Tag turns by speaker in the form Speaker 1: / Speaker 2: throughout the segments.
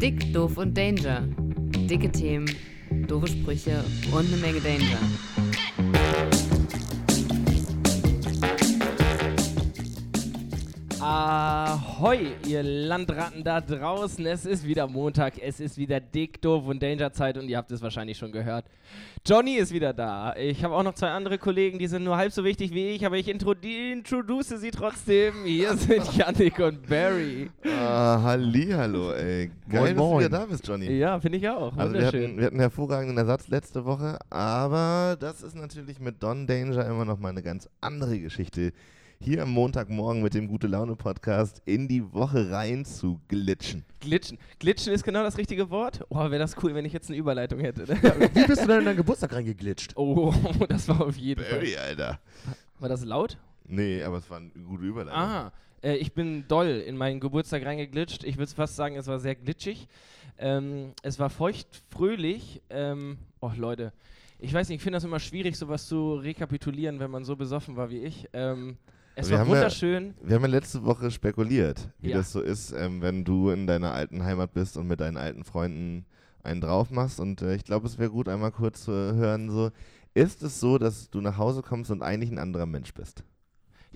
Speaker 1: Dick, doof und Danger. Dicke Themen, doofe Sprüche und eine Menge Danger.
Speaker 2: Ahoi, ihr Landratten da draußen. Es ist wieder Montag, es ist wieder dick, doof und Danger-Zeit und ihr habt es wahrscheinlich schon gehört. Johnny ist wieder da. Ich habe auch noch zwei andere Kollegen, die sind nur halb so wichtig wie ich, aber ich introdu- introduce sie trotzdem. Hier sind Yannick und Barry.
Speaker 3: Ah, Hallihallo, ey. Geil, dass
Speaker 4: Moin,
Speaker 3: du
Speaker 4: moin.
Speaker 3: wieder da bist, Johnny.
Speaker 2: Ja, finde ich auch.
Speaker 3: Also wir hatten, wir hatten einen hervorragenden Ersatz letzte Woche, aber das ist natürlich mit Don Danger immer noch mal eine ganz andere Geschichte. Hier am Montagmorgen mit dem Gute-Laune-Podcast in die Woche rein zu glitschen.
Speaker 2: Glitchen. Glitchen ist genau das richtige Wort. Oh, wäre das cool, wenn ich jetzt eine Überleitung hätte. ne?
Speaker 4: Wie bist du denn in deinen Geburtstag reingeglitscht?
Speaker 2: oh, das war auf jeden Fall.
Speaker 3: Barry, Alter.
Speaker 2: War das laut?
Speaker 3: Nee, aber es war eine gute Überleitung.
Speaker 2: Ah, äh, ich bin doll in meinen Geburtstag reingeglitscht. Ich würde fast sagen, es war sehr glitschig. Ähm, es war feucht, fröhlich. Ähm, oh, Leute. Ich weiß nicht, ich finde das immer schwierig, sowas zu rekapitulieren, wenn man so besoffen war wie ich. Ähm, es
Speaker 3: Wir
Speaker 2: war
Speaker 3: haben ja-
Speaker 2: wunderschön.
Speaker 3: Wir haben ja letzte Woche spekuliert, wie
Speaker 2: Ja.
Speaker 3: das so ist, ähm, wenn du in deiner alten Heimat bist und mit deinen alten Freunden einen drauf machst. Und äh, ich glaube, es wäre gut, einmal kurz zu hören, so, ist es so, dass du nach Hause kommst und eigentlich ein anderer Mensch bist?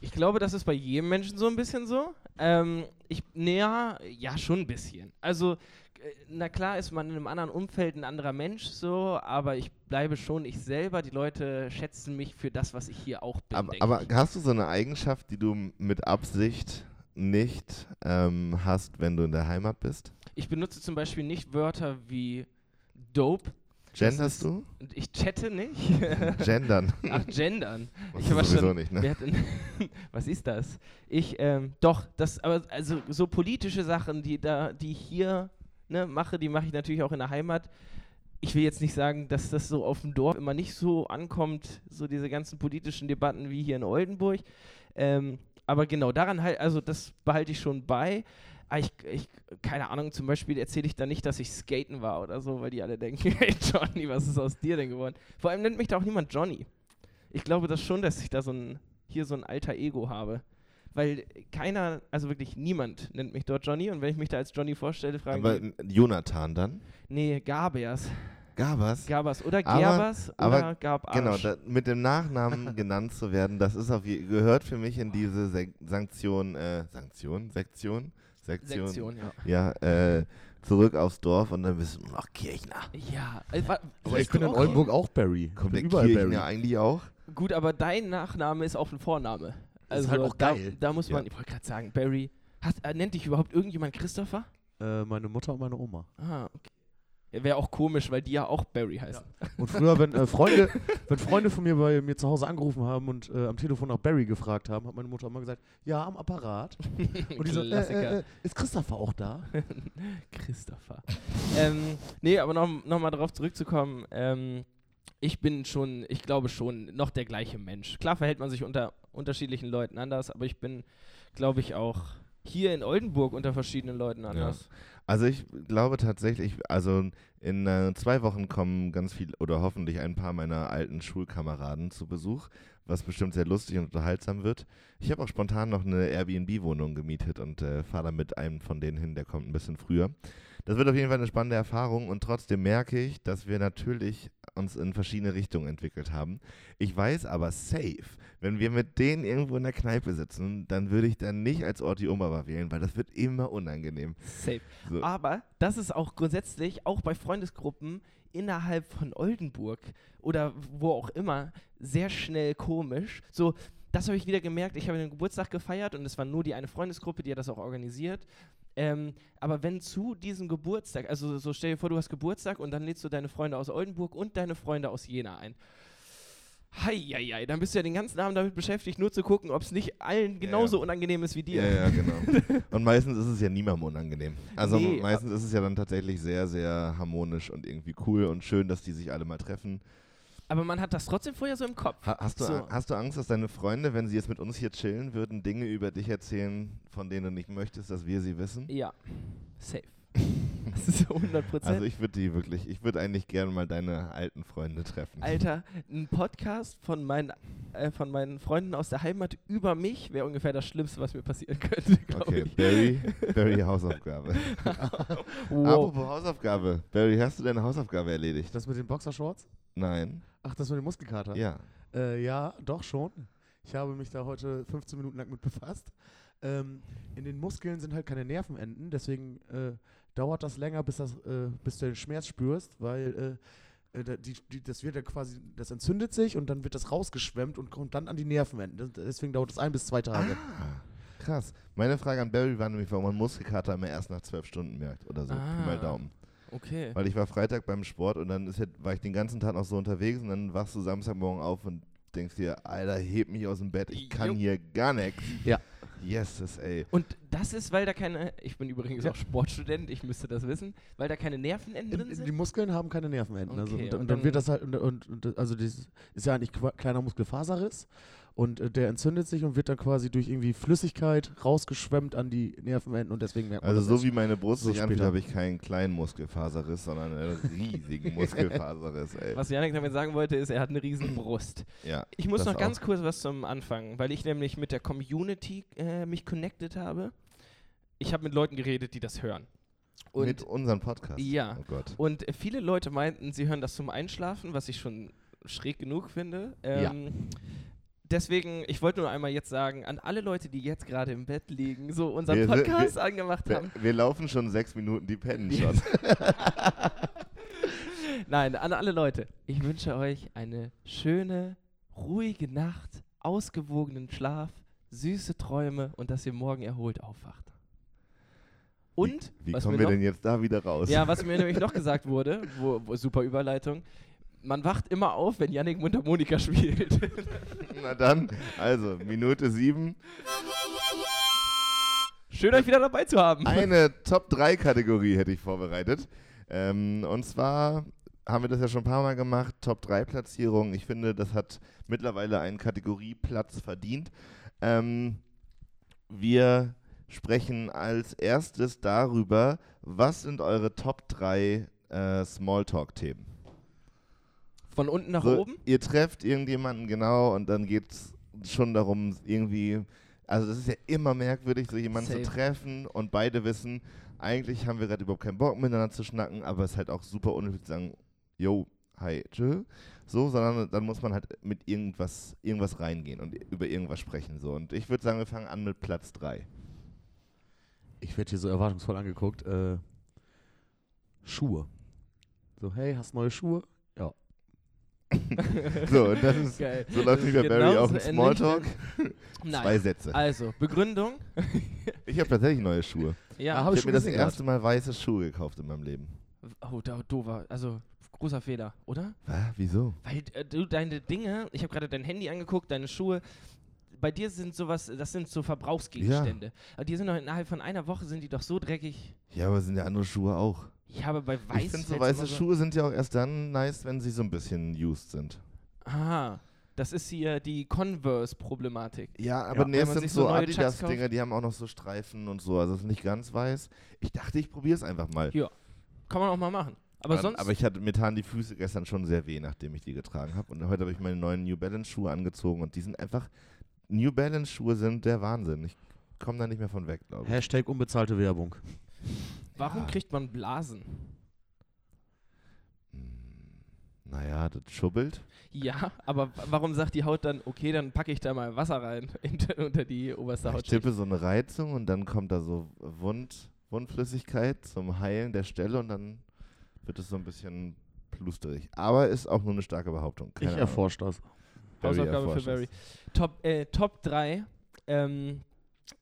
Speaker 2: Ich glaube, das ist bei jedem Menschen so ein bisschen so. Ähm, ich, naja, ja, schon ein bisschen. Also, äh, na klar ist man in einem anderen Umfeld ein anderer Mensch so, aber ich bleibe schon ich selber. Die Leute schätzen mich für das, was ich hier auch bin.
Speaker 3: Aber, aber hast du so eine Eigenschaft, die du mit Absicht nicht ähm, hast, wenn du in der Heimat bist?
Speaker 2: Ich benutze zum Beispiel nicht Wörter wie dope.
Speaker 3: Genderst du?
Speaker 2: Ich chatte nicht.
Speaker 3: Gendern.
Speaker 2: Ach, gendern. Ich war schon,
Speaker 3: nicht, ne?
Speaker 2: denn, was ist das? Ich, ähm, doch, das, aber also so politische Sachen, die da, die ich hier ne, mache, die mache ich natürlich auch in der Heimat. Ich will jetzt nicht sagen, dass das so auf dem Dorf immer nicht so ankommt, so diese ganzen politischen Debatten wie hier in Oldenburg. Ähm, aber genau daran halt, also das behalte ich schon bei. Aber ich, ich, keine Ahnung, zum Beispiel erzähle ich da nicht, dass ich skaten war oder so, weil die alle denken, hey Johnny, was ist aus dir denn geworden? Vor allem nennt mich da auch niemand Johnny. Ich glaube das schon, dass ich da so ein, hier so ein alter Ego habe. Weil keiner, also wirklich niemand nennt mich dort Johnny und wenn ich mich da als Johnny vorstelle, fragen
Speaker 3: Aber
Speaker 2: die,
Speaker 3: Jonathan dann?
Speaker 2: nee, Gabers.
Speaker 3: Gabas?
Speaker 2: Gabers oder
Speaker 3: Aber-
Speaker 2: Gerbers
Speaker 3: aber
Speaker 2: oder Gab
Speaker 3: Genau, da, mit dem Nachnamen genannt zu werden, das ist auf gehört für mich in diese Sek Sanktion, äh, Sanktion, Sektion, Sektion,
Speaker 2: Sektion, ja.
Speaker 3: ja, äh, zurück aufs Dorf und dann bist du noch Kirchner.
Speaker 2: Ja, äh, wa-
Speaker 4: Aber ich bin in. Oldenburg auch Barry.
Speaker 3: Kommt der
Speaker 4: bin überall
Speaker 3: Kirchner
Speaker 4: Barry.
Speaker 3: eigentlich auch?
Speaker 2: Gut, aber dein Nachname ist auch ein Vorname.
Speaker 4: Das
Speaker 2: Also
Speaker 4: ist halt auch
Speaker 2: da,
Speaker 4: geil.
Speaker 2: Da muss man,
Speaker 3: Ja.
Speaker 2: ich wollte gerade sagen, Barry, hast, äh, nennt dich überhaupt irgendjemand Christopher?
Speaker 4: Äh, meine Mutter und meine Oma.
Speaker 2: Ah, okay. Ja, Wäre auch komisch, weil die ja auch Barry heißen.
Speaker 4: Und früher, wenn äh, Freunde, wenn Freunde von mir bei mir zu Hause angerufen haben und äh, am Telefon nach Barry gefragt haben, hat meine Mutter immer gesagt, ja, am Apparat. Und die so, äh, äh, äh, ist Christopher auch da?
Speaker 2: Christopher. ähm, nee, aber noch, noch mal darauf zurückzukommen. Ähm, ich bin schon, ich glaube schon, noch der gleiche Mensch. Klar verhält man sich unter unterschiedlichen Leuten anders, aber ich bin, glaube ich, auch hier in Oldenburg unter verschiedenen Leuten anders.
Speaker 3: Also ich glaube tatsächlich, also in äh, zwei Wochen kommen ganz viel oder hoffentlich ein paar meiner alten Schulkameraden zu Besuch, was bestimmt sehr lustig und unterhaltsam wird. Ich habe auch spontan noch eine Airbnb-Wohnung gemietet und äh, fahre da mit einem von denen hin, der kommt ein bisschen früher. Das wird auf jeden Fall eine spannende Erfahrung und trotzdem merke ich, dass wir natürlich uns in verschiedene Richtungen entwickelt haben. Ich weiß aber safe, wenn wir mit denen irgendwo in der Kneipe sitzen, dann würde ich dann nicht als Orti Omawa wählen, weil das wird immer unangenehm.
Speaker 2: Safe.
Speaker 3: So.
Speaker 2: Aber das ist auch grundsätzlich, auch bei Freundesgruppen innerhalb von Oldenburg oder wo auch immer, sehr schnell komisch. So, das habe ich wieder gemerkt. Ich habe den Geburtstag gefeiert und es war nur die eine Freundesgruppe, die hat das auch organisiert. Ähm, aber wenn zu diesem Geburtstag, also so stell dir vor, du hast Geburtstag und dann lädst du deine Freunde aus Oldenburg und deine Freunde aus Jena ein. Heieiei, dann bist du ja den ganzen Abend damit beschäftigt, nur zu gucken, ob es nicht allen genauso
Speaker 3: ja.
Speaker 2: unangenehm ist wie dir.
Speaker 3: Ja, ja, genau. Und meistens ist es ja niemandem unangnehm. Also
Speaker 2: Nee,
Speaker 3: meistens ist es ja dann tatsächlich sehr, sehr harmonisch und irgendwie cool und schön, dass die sich alle mal treffen.
Speaker 2: Aber man hat das trotzdem vorher so im Kopf.
Speaker 3: Ha hast, du,
Speaker 2: So.
Speaker 3: hast du Angst, dass deine Freunde, wenn sie jetzt mit uns hier chillen würden, Dinge über dich erzählen, von denen du nicht möchtest, dass wir sie wissen?
Speaker 2: Ja, safe. Das ist so 100 Prozent.
Speaker 3: Also ich würde die wirklich, ich würde eigentlich gerne mal deine alten Freunde treffen.
Speaker 2: Alter, ein Podcast von meinen, äh, von meinen Freunden aus der Heimat über mich wäre ungefähr das Schlimmste, was mir passieren könnte, glaube
Speaker 3: Okay,
Speaker 2: ich.
Speaker 3: Barry, Barry Hausaufgabe.
Speaker 2: wow.
Speaker 3: Apropos Hausaufgabe. Barry, hast du deine Hausaufgabe erledigt?
Speaker 4: Das mit den Boxershorts?
Speaker 3: Nein.
Speaker 4: Ach, das mit dem Muskelkater?
Speaker 3: Ja.
Speaker 4: Äh, ja, doch schon. Ich habe mich da heute 15 Minuten lang mit befasst. Ähm, in den Muskeln sind halt keine Nervenenden, deswegen äh, dauert das länger, bis, das, äh, bis du den Schmerz spürst, weil äh, äh, die, die, das wird ja quasi, das entzündet sich und dann wird das rausgeschwemmt und kommt dann an die Nervenenden. Deswegen dauert es ein bis zwei Tage.
Speaker 3: Ah, krass. Meine Frage an Barry war nämlich, warum man Muskelkater immer erst nach zwölf Stunden merkt oder so. Pi
Speaker 2: Ah.
Speaker 3: mal Daumen.
Speaker 2: Okay.
Speaker 3: Weil ich war Freitag beim Sport und dann ist ja, war ich den ganzen Tag noch so unterwegs und dann wachst du Samstagmorgen auf und denkst dir, Alter, heb mich aus dem Bett, ich kann
Speaker 2: Jupp.
Speaker 3: hier gar nichts.
Speaker 4: Ja.
Speaker 3: Yes, das, ey.
Speaker 2: Und das ist, weil da keine, ich bin übrigens
Speaker 4: Ja.
Speaker 2: auch Sportstudent, ich müsste das wissen, weil da keine Nervenenden drin
Speaker 4: Die
Speaker 2: sind?
Speaker 4: Muskeln haben keine Nervenenden. also,
Speaker 2: Okay,
Speaker 4: und,
Speaker 2: und
Speaker 4: und dann
Speaker 2: dann-
Speaker 4: wird das halt, und, und, und also das ist ja eigentlich kleiner Muskelfaserriss und äh, der entzündet sich und wird dann quasi durch irgendwie Flüssigkeit rausgeschwemmt an die Nervenenden und deswegen merkt man
Speaker 3: Also
Speaker 4: das
Speaker 3: so wie meine Brust
Speaker 4: so
Speaker 3: sich anfühlt, habe ich keinen kleinen Muskelfaserriss, sondern einen riesigen Muskelfaserriss, ey.
Speaker 2: Was Janik damit sagen wollte, ist, er hat eine riesen Brust.
Speaker 3: Ja.
Speaker 2: Ich muss noch ganz
Speaker 3: auch.
Speaker 2: kurz was zum Anfang, weil ich nämlich mit der Community äh, mich connected habe. Ich habe mit Leuten geredet, die das hören. Und,
Speaker 3: Mit unserem Podcast.
Speaker 2: Ja.
Speaker 3: Oh Gott.
Speaker 2: und viele Leute meinten, sie hören das zum Einschlafen, was ich schon schräg genug finde.
Speaker 4: Ja.
Speaker 2: Deswegen, ich wollte nur einmal jetzt sagen, an alle Leute, die jetzt gerade im Bett liegen, so unseren
Speaker 3: Wir
Speaker 2: Podcast angemacht
Speaker 3: Wir,
Speaker 2: haben.
Speaker 3: wir laufen schon sechs Minuten, die pennen schon.
Speaker 2: Nein, an alle Leute. Ich wünsche euch eine schöne, ruhige Nacht, ausgewogenen Schlaf, süße Träume und dass ihr morgen erholt aufwacht. Und,
Speaker 3: Wie
Speaker 2: was
Speaker 3: kommen wir
Speaker 2: noch,
Speaker 3: denn jetzt da wieder raus?
Speaker 2: Ja, was mir nämlich noch gesagt wurde, wo, wo, super Überleitung, man wacht immer auf, wenn Yannick Mundharmonika spielt.
Speaker 3: Na dann, also, Minute sieben.
Speaker 2: Schön, euch wieder dabei zu haben.
Speaker 3: Eine Top-3-Kategorie hätte ich vorbereitet. Ähm, und zwar haben wir das ja schon ein paar Mal gemacht, Top-3-Platzierung. Ich finde, das hat mittlerweile einen Kategorieplatz verdient. Ähm, wir sprechen als erstes darüber, was sind eure Top 3 äh, Smalltalk-Themen?
Speaker 2: Von unten nach
Speaker 3: So,
Speaker 2: oben?
Speaker 3: Ihr trefft irgendjemanden genau und dann geht es schon darum, irgendwie, also das ist ja immer merkwürdig, so jemanden
Speaker 2: Safe.
Speaker 3: zu treffen und beide wissen, eigentlich haben wir gerade überhaupt keinen Bock miteinander zu schnacken, aber es ist halt auch super unnötig zu sagen, yo, hi, tschö, so, sondern dann muss man halt mit irgendwas, irgendwas reingehen und über irgendwas sprechen, so. Und ich würde sagen, wir fangen an mit Platz 3.
Speaker 4: Ich werde hier so erwartungsvoll angeguckt. Äh, Schuhe. So, hey, hast neue Schuhe? Ja.
Speaker 3: So, und das ist,
Speaker 2: Geil.
Speaker 3: so läuft
Speaker 2: Das
Speaker 3: wie
Speaker 2: ist
Speaker 3: bei Barry auch im Smalltalk.
Speaker 2: Nein.
Speaker 3: Zwei Sätze.
Speaker 2: Also, Begründung.
Speaker 3: Ich habe tatsächlich neue Schuhe.
Speaker 2: Ja,
Speaker 4: Ah, hab
Speaker 3: Ich habe mir das erste Mal weiße Schuhe gekauft in meinem Leben.
Speaker 2: Oh, da, doofer. Also, großer Fehler, oder?
Speaker 3: Was? Wieso?
Speaker 2: Weil äh, du deine Dinge, ich habe gerade dein Handy angeguckt, deine Schuhe, bei dir sind sowas, das sind so Verbrauchsgegenstände. Aber die sind doch innerhalb von einer Woche sind die doch so dreckig.
Speaker 3: Ja, aber sind ja andere Schuhe auch.
Speaker 2: Ich habe bei weiß.
Speaker 3: ich finde, so weiße
Speaker 2: so-
Speaker 3: Schuhe sind ja auch erst dann nice, wenn sie so ein bisschen used sind.
Speaker 2: Aha. Das ist hier die Converse-Problematik.
Speaker 3: Ja, aber
Speaker 2: Ja.
Speaker 3: nee, es sind so
Speaker 2: so
Speaker 3: Adidas-Dinger, die haben auch noch so Streifen und so. Also es ist nicht ganz weiß. Ich dachte, ich probiere es einfach mal.
Speaker 2: Ja. Kann man auch mal machen. Aber
Speaker 3: Ähm,
Speaker 2: sonst.
Speaker 3: aber ich hatte mir taten die Füße gestern schon sehr weh, nachdem ich die getragen habe. Und heute habe ich meine neuen New Balance Schuhe angezogen und die sind einfach. New Balance Schuhe sind der Wahnsinn. Ich komme da nicht mehr von weg, glaube ich.
Speaker 4: Hashtag unbezahlte Werbung.
Speaker 2: Warum
Speaker 3: Ja.
Speaker 2: kriegt man Blasen?
Speaker 3: Hm, Naja, das schubbelt.
Speaker 2: Ja, aber warum sagt die Haut dann, okay, dann packe ich da mal Wasser rein unter, unter die oberste
Speaker 3: Ich
Speaker 2: Haut?
Speaker 3: tippe so eine Reizung und dann kommt da so Wund, Wundflüssigkeit zum Heilen der Stelle und dann wird es so ein bisschen plusterig. Aber ist auch nur eine starke Behauptung. Keine
Speaker 4: ich erforsche das.
Speaker 2: Hausaufgabe für Barry. Top, äh, Top 3 ähm,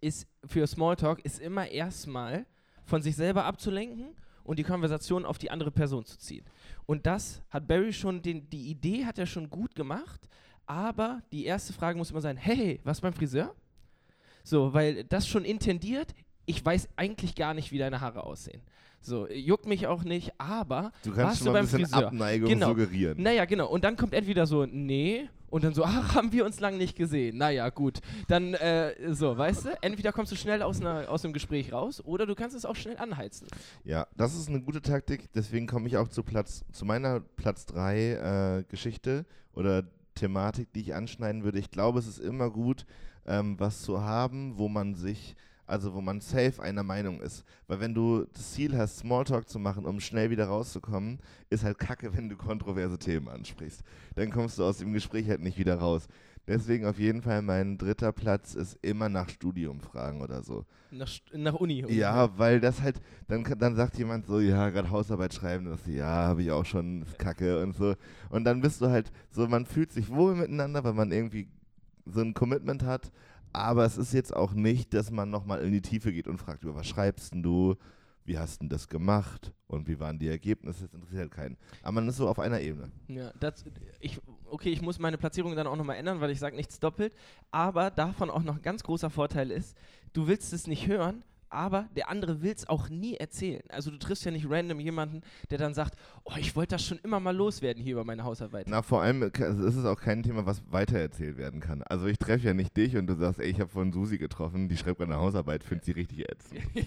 Speaker 2: ist für Smalltalk ist immer erstmal von sich selber abzulenken und die Konversation auf die andere Person zu ziehen. Und das hat Barry schon, den, die Idee hat er schon gut gemacht, aber die erste Frage muss immer sein, hey, was beim Friseur? So, weil das schon intendiert, ich weiß eigentlich gar nicht, wie deine Haare aussehen. So, juckt mich auch nicht, aber
Speaker 3: Du
Speaker 2: warst
Speaker 3: kannst
Speaker 2: du
Speaker 3: schon ein
Speaker 2: beim
Speaker 3: bisschen
Speaker 2: Friseur?
Speaker 3: Abneigung
Speaker 2: Genau.
Speaker 3: suggerieren.
Speaker 2: Naja, genau. Und dann kommt entweder so, nee, und dann so, ach, haben wir uns lange nicht gesehen. Naja, gut. Dann, äh, so, weißt du, entweder kommst du schnell aus, einer, aus einem Gespräch raus oder du kannst es auch schnell anheizen.
Speaker 3: Ja, das ist eine gute Taktik. Deswegen komme ich auch zu Platz, zu meiner Platz 3 äh, Geschichte oder Thematik, die ich anschneiden würde. Ich glaube, es ist immer gut, ähm, was zu haben, wo man sich, also wo man safe einer Meinung ist. Weil wenn du das Ziel hast, Smalltalk zu machen, um schnell wieder rauszukommen, ist halt kacke, wenn du kontroverse Themen ansprichst. Dann kommst du aus dem Gespräch halt nicht wieder raus. Deswegen auf jeden Fall mein dritter Platz ist immer nach Studium fragen oder so.
Speaker 2: Nach, nach Uni.
Speaker 3: Ja, weil das halt, dann, dann sagt jemand so, ja, gerade Hausarbeit schreiben, das ja, habe ich auch schon, ist kacke und so. Und dann bist du halt so, man fühlt sich wohl miteinander, weil man irgendwie so ein Commitment hat. Aber es ist jetzt auch nicht, dass man nochmal in die Tiefe geht und fragt, über was schreibst du? Wie hast denn das gemacht? Und wie waren die Ergebnisse? Das interessiert halt keinen. Aber man ist so auf einer Ebene.
Speaker 2: Ja, das, ich, okay, ich muss meine Platzierung dann auch nochmal ändern, weil ich sage nichts doppelt. Aber davon auch noch ein ganz großer Vorteil ist, du willst es nicht hören, aber der andere will es auch nie erzählen. Also du triffst ja nicht random jemanden, der dann sagt, oh, ich wollte das schon immer mal loswerden hier über meine Hausarbeit.
Speaker 3: Na, vor allem äh, ist es auch kein Thema, was weitererzählt werden kann. Also ich treffe ja nicht dich und du sagst, ey, ich habe vorhin Susi getroffen, die schreibt gerade eine Hausarbeit, findet sie richtig ätzend.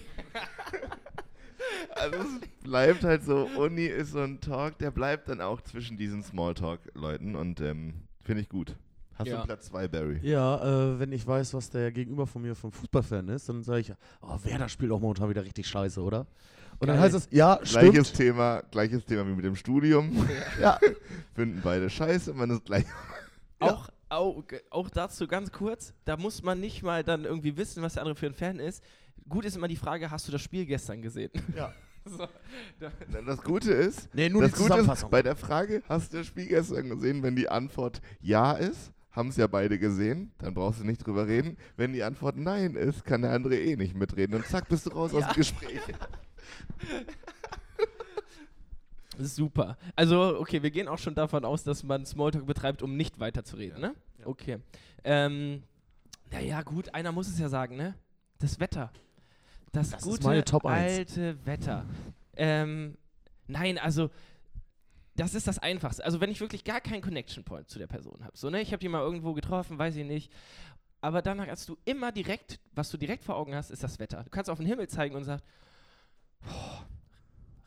Speaker 3: also es bleibt halt so, Uni ist so ein Talk, der bleibt dann auch zwischen diesen Smalltalk-Leuten und ähm, finde ich gut. Hast
Speaker 2: Ja.
Speaker 3: du Platz 2, Barry?
Speaker 4: Ja, äh, wenn ich weiß, was der Gegenüber von mir vom Fußballfan ist, dann sage ich, oh, Werder spielt auch momentan wieder richtig scheiße, oder? Und dann
Speaker 2: Geil.
Speaker 4: heißt es, ja,
Speaker 3: Gleiches
Speaker 4: stimmt.
Speaker 3: Thema, gleiches Thema wie mit dem Studium.
Speaker 4: Ja.
Speaker 3: Finden beide scheiße, man ist gleich.
Speaker 2: Auch, auch, auch dazu ganz kurz, da muss man nicht mal dann irgendwie wissen, was der andere für ein Fan ist. Gut ist immer die Frage, hast du das Spiel gestern gesehen?
Speaker 4: Ja.
Speaker 2: so, da,
Speaker 3: Das Gute ist,
Speaker 4: Nee, nur
Speaker 3: das
Speaker 4: die
Speaker 3: Gute ist, bei der Frage, hast du das Spiel gestern gesehen, wenn die Antwort ja ist, haben es ja beide gesehen, dann brauchst du nicht drüber reden. Wenn die Antwort nein ist, kann der andere eh nicht mitreden und zack, bist du raus aus dem Gespräch.
Speaker 2: Super. Also, okay, wir gehen auch schon davon aus, dass man Smalltalk betreibt, um nicht weiterzureden, ne?
Speaker 4: Ja.
Speaker 2: Okay. Ähm, naja, gut, einer muss es ja sagen, ne? Das Wetter. Das,
Speaker 4: Das ist
Speaker 2: gute
Speaker 4: meine Top eins.
Speaker 2: alte Wetter. Ähm, nein, also das ist das Einfachste. Also wenn ich wirklich gar keinen Connection Point zu der Person habe. So, ne? Ich habe die mal irgendwo getroffen, weiß ich nicht. Aber danach hast du immer direkt, was du direkt vor Augen hast, ist das Wetter. Du kannst auf den Himmel zeigen und sagst, "Boah,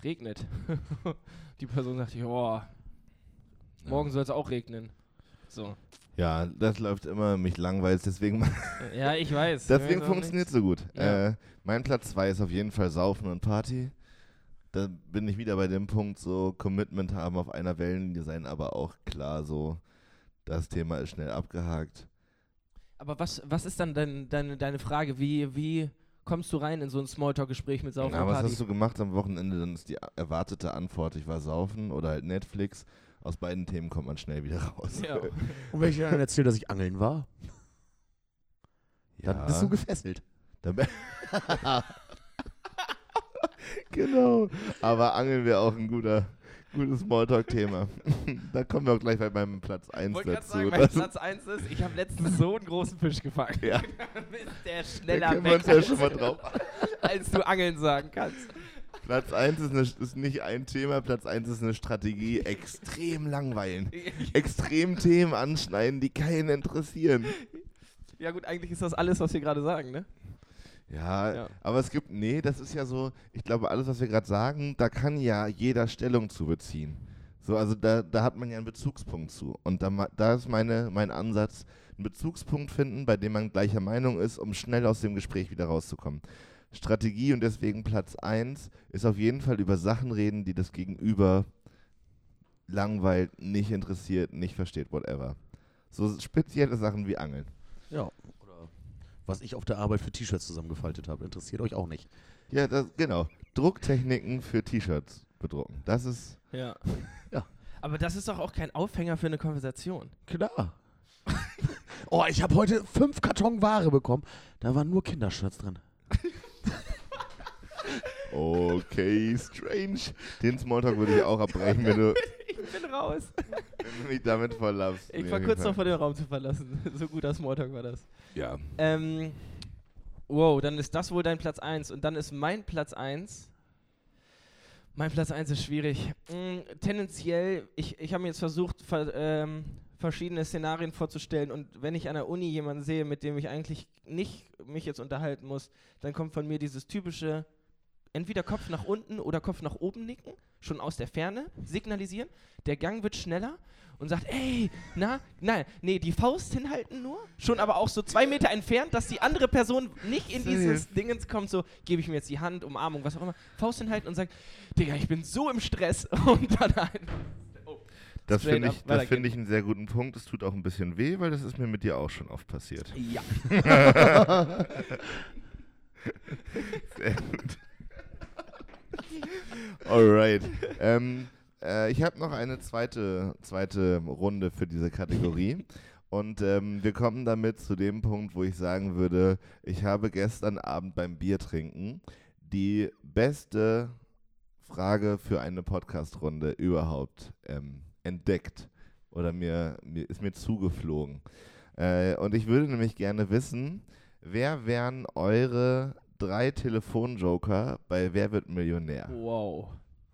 Speaker 2: regnet. die Person sagt, oh, morgen soll es auch regnen. So.
Speaker 3: Ja, das läuft immer, mich langweilt, deswegen,
Speaker 2: Ja, ich weiß.
Speaker 3: deswegen funktioniert
Speaker 2: nichts.
Speaker 3: so gut.
Speaker 2: Ja.
Speaker 3: Äh, mein Platz 2 ist auf jeden Fall Saufen und Party. Da bin ich wieder bei dem Punkt, so Commitment haben, auf einer Wellenlinie sein, aber auch klar so, das Thema ist schnell abgehakt.
Speaker 2: Aber was, was ist dann dein, deine, deine Frage? Wie, wie kommst du rein in so ein Smalltalk-Gespräch mit Saufen und
Speaker 3: was
Speaker 2: Party?
Speaker 3: hast du gemacht am Wochenende? Dann ist die erwartete Antwort, ich war saufen oder halt Netflix. Aus beiden Themen kommt man schnell wieder raus.
Speaker 2: Ja.
Speaker 4: Und wenn ich dann erzähle, dass ich angeln war, dann bist du gefesselt.
Speaker 3: Dann genau. Aber Angeln wäre auch ein guter, gutes Smalltalk-Thema. da kommen wir auch gleich bei meinem Platz 1
Speaker 2: Ich wollte gerade
Speaker 3: dazu.
Speaker 2: sagen, mein Platz 1 ist, ich habe letztens so einen großen Fisch gefangen.
Speaker 3: Ja.
Speaker 2: Der
Speaker 3: da
Speaker 2: schneller
Speaker 3: können wir
Speaker 2: weg,
Speaker 3: uns ja
Speaker 2: als,
Speaker 3: schon mal drauf.
Speaker 2: als du angeln sagen kannst.
Speaker 3: Platz 1 ist, eine, ist nicht ein Thema, Platz 1 ist eine Strategie. Extrem langweilen. Extrem Themen anschneiden, die keinen interessieren.
Speaker 2: Ja gut, eigentlich ist das alles, was wir gerade sagen, ne?
Speaker 3: Ja,
Speaker 2: Ja.
Speaker 3: aber es gibt, nee, das ist ja so, ich glaube, alles, was wir gerade sagen, da kann ja jeder Stellung zu beziehen. So, also da, da hat man ja einen Bezugspunkt zu. Und da, da ist meine, mein Ansatz, einen Bezugspunkt finden, bei dem man gleicher Meinung ist, um schnell aus dem Gespräch wieder rauszukommen. Strategie und deswegen Platz 1 ist auf jeden Fall über Sachen reden, die das Gegenüber langweilt, nicht interessiert, nicht versteht, whatever. So spezielle Sachen wie Angeln.
Speaker 4: Ja. Was ich auf der Arbeit für T-Shirts zusammengefaltet habe, interessiert euch auch nicht.
Speaker 3: Ja, das, genau. Drucktechniken für T-Shirts bedrucken. Das ist.
Speaker 2: Ja.
Speaker 4: Ja.
Speaker 2: Aber das ist doch auch kein Aufhänger für eine Konversation.
Speaker 4: Klar. oh, ich habe heute fünf Karton Ware bekommen. Da waren nur Kindershirts drin.
Speaker 3: Okay, strange. Den Smalltalk würde ich auch abbrechen, wenn du,
Speaker 2: Ich bin raus.
Speaker 3: wenn du mich damit verlaufst.
Speaker 2: Ich war kurz
Speaker 3: jeden
Speaker 2: davor, den Raum zu verlassen. So guter Smalltalk war das.
Speaker 3: Ja.
Speaker 2: Ähm, Wow, dann ist das wohl dein Platz 1. Und dann ist mein Platz 1. Mein Platz 1 ist schwierig. Mm, tendenziell, ich, ich habe mir jetzt versucht, ver, ähm, verschiedene Szenarien vorzustellen. Und wenn ich an der Uni jemanden sehe, mit dem ich eigentlich nicht mich jetzt unterhalten muss, dann kommt von mir dieses typische, entweder Kopf nach unten oder Kopf nach oben nicken, schon aus der Ferne signalisieren. Der Gang wird schneller und sagt, ey, na, nein, nee, die Faust hinhalten nur, schon aber auch so zwei Meter entfernt, dass die andere Person nicht in dieses Dingens kommt, so, gebe ich mir jetzt die Hand, Umarmung, was auch immer, Faust hinhalten und sagt, Digga, ich bin so im Stress und dann ein, oh,
Speaker 3: Das finde ich, das find ich einen sehr guten Punkt. Es tut auch ein bisschen weh, weil das ist mir mit dir auch schon oft passiert.
Speaker 2: ja.
Speaker 3: Sehr gut. Alright. ähm, äh, ich habe noch eine zweite, zweite Runde für diese Kategorie. Und ähm, wir kommen damit zu dem Punkt, wo ich sagen würde, ich habe gestern Abend beim Biertrinken die beste Frage für eine Podcast-Runde überhaupt ähm, entdeckt oder mir, mir ist mir zugeflogen. Äh, und ich würde nämlich gerne wissen, wer wären eure drei Telefonjoker bei Wer wird Millionär?
Speaker 2: Wow.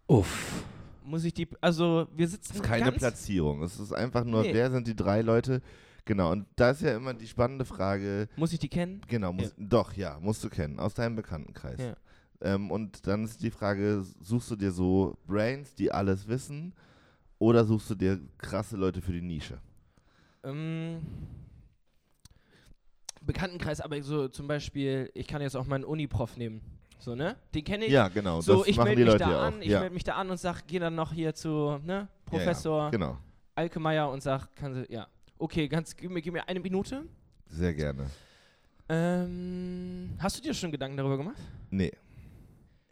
Speaker 4: Uff.
Speaker 2: Muss ich die, also wir sitzen
Speaker 3: Das ist keine
Speaker 2: ganz,
Speaker 3: Platzierung. Es ist einfach nur,
Speaker 2: Nee.
Speaker 3: wer sind die drei Leute? Genau, und da ist ja immer die spannende Frage,
Speaker 2: muss ich die kennen?
Speaker 3: genau, muss, doch, ja, musst du kennen, aus deinem Bekanntenkreis.
Speaker 2: Ja.
Speaker 3: Ähm, und dann ist die Frage, suchst du dir so Brains, die alles wissen, oder suchst du dir krasse Leute für die Nische?
Speaker 2: Ähm, Bekanntenkreis, aber so zum Beispiel, ich kann jetzt auch meinen Uni-Prof nehmen. So, ne? Den kenne ich.
Speaker 3: Ja, genau,
Speaker 2: so,
Speaker 3: das
Speaker 2: ich melde mich
Speaker 3: Leute
Speaker 2: da
Speaker 3: ja
Speaker 2: an, ich
Speaker 3: ja.
Speaker 2: melde mich da an und sag, geh dann noch hier zu, ne,
Speaker 3: Ja,
Speaker 2: Professor
Speaker 3: Ja, genau,
Speaker 2: Alkemeyer und sag, kann sie, ja. Okay, ganz, gib mir, gib mir eine Minute.
Speaker 3: sehr gerne.
Speaker 2: Ähm, hast du dir schon Gedanken darüber gemacht?
Speaker 3: Nee.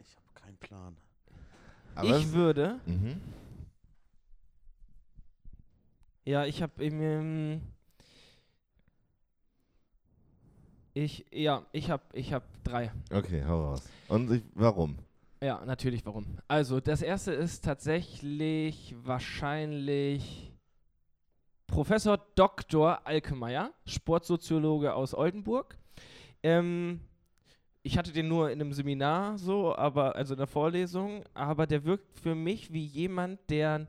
Speaker 4: Ich habe keinen Plan.
Speaker 3: Aber
Speaker 2: ich würde,
Speaker 3: mhm.
Speaker 2: ja, ich habe ähm, ich, ja, ich habe, ich habe drei.
Speaker 3: Okay, hau raus. Und ich, warum?
Speaker 2: Ja, natürlich, warum? Also, das erste ist tatsächlich wahrscheinlich Professor Dr. Alkemeyer, Sportsoziologe aus Oldenburg. Ähm, ich hatte den nur in einem Seminar so, aber also in der Vorlesung, aber der wirkt für mich wie jemand, der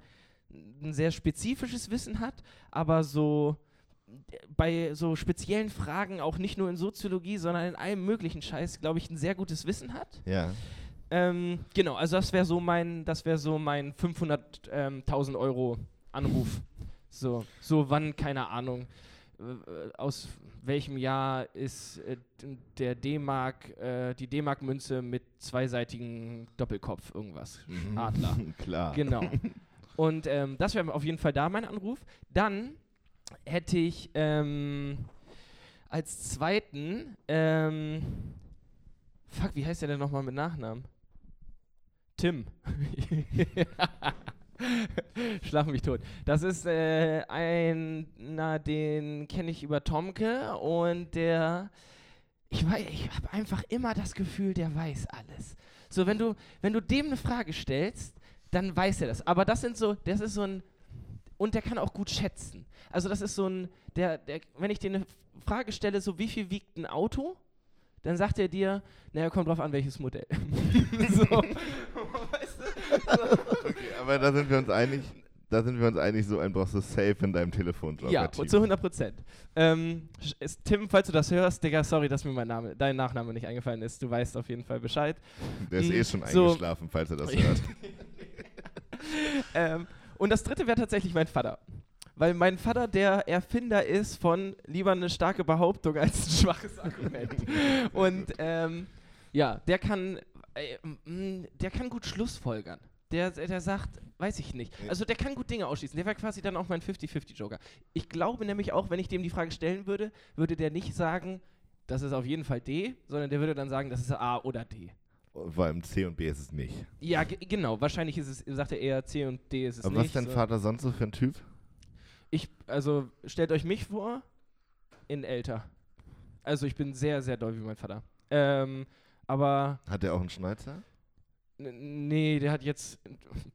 Speaker 2: ein sehr spezifisches Wissen hat, aber so bei so speziellen Fragen auch nicht nur in Soziologie, sondern in allem möglichen Scheiß, glaube ich, ein sehr gutes Wissen hat.
Speaker 3: Ja.
Speaker 2: Ähm, genau, also das wäre so mein, das wäre so mein 500.000 Euro Anruf. So, so wann, keine Ahnung, äh, aus welchem Jahr ist äh, der D-Mark, äh, die D-Mark-Münze mit zweiseitigem Doppelkopf irgendwas.
Speaker 3: Mhm.
Speaker 2: Adler.
Speaker 3: Klar.
Speaker 2: Genau. Und ähm, das wäre auf jeden Fall da mein Anruf. Dann hätte ich ähm, als zweiten, ähm, fuck, wie heißt der denn nochmal mit Nachnamen? Tim. Schlag mich tot. Das ist äh, einer, den kenne ich über Tomke und der, ich ich habe einfach immer das Gefühl, der weiß alles. So, wenn du, wenn du dem eine Frage stellst, dann weiß er das. Aber das sind so, das ist so ein, und der kann auch gut schätzen. Also das ist so ein, der, der, wenn ich dir eine Frage stelle, so wie viel wiegt ein Auto, dann sagt er dir, naja, kommt drauf an, welches Modell. so, weißt du?
Speaker 3: Okay, aber da sind wir uns einig, da sind wir uns einig, so einen brauchst du safe in deinem Telefonjoker.
Speaker 2: Ja, und zu 100 Prozent. Ähm, Tim, falls du das hörst, Digga, sorry, dass mir mein Name, dein Nachname nicht eingefallen ist. Du weißt auf jeden Fall Bescheid.
Speaker 3: Der ist
Speaker 2: Mm,
Speaker 3: eh schon
Speaker 2: so-
Speaker 3: eingeschlafen, falls er das hört.
Speaker 2: ähm, und das dritte wäre tatsächlich mein Vater. Weil mein Vater der Erfinder ist von lieber eine starke Behauptung als ein schwaches Argument. und ähm, ja, der kann, äh, der kann gut Schlussfolgern. Der, der sagt, weiß ich nicht. Also der kann gut Dinge ausschließen. Der wäre quasi dann auch mein 50-50-Joker. Ich glaube nämlich auch, wenn ich dem die Frage stellen würde, würde der nicht sagen, das ist auf jeden Fall D, sondern der würde dann sagen, das ist A oder D.
Speaker 3: Allem C und B ist es nicht.
Speaker 2: Ja, ge- genau. Wahrscheinlich ist es, sagt er eher C und D ist es
Speaker 3: Aber was
Speaker 2: nicht.
Speaker 3: ist dein
Speaker 2: so.
Speaker 3: Vater sonst so für ein Typ?
Speaker 2: Ich, also stellt euch mich vor, in älter. Also ich bin sehr, sehr doll wie mein Vater. Ähm, aber
Speaker 3: Hat er auch einen Schnäuzer?
Speaker 2: n- nee, der hat jetzt,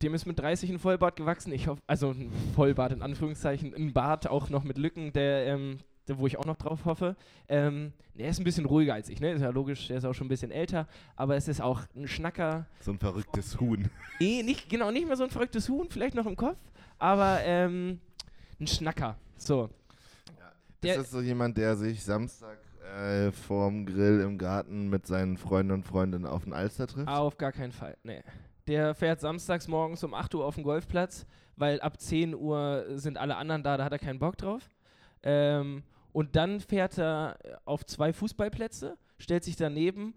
Speaker 2: dem ist mit 30 ein Vollbart gewachsen. Ich hoffe, also ein Vollbart in Anführungszeichen, ein Bart auch noch mit Lücken. Der, ähm, wo ich auch noch drauf hoffe. Ähm, der ist ein bisschen ruhiger als ich, ne? Ist ja logisch, der ist auch schon ein bisschen älter, aber es ist auch ein Schnacker.
Speaker 3: So ein verrücktes Huhn.
Speaker 2: Eh, nicht, genau, nicht mehr so ein verrücktes Huhn, vielleicht noch im Kopf, aber ähm, ein Schnacker. So. Der-
Speaker 3: ist das so jemand, der sich Samstag äh, vorm Grill im Garten mit seinen Freunden und Freundinnen auf den Alster trifft?
Speaker 2: Auf gar keinen Fall, nee. Der fährt samstags morgens um 8 Uhr auf den Golfplatz, weil ab 10 Uhr sind alle anderen da, da hat er keinen Bock drauf. Ähm, und dann fährt er auf zwei Fußballplätze, stellt sich daneben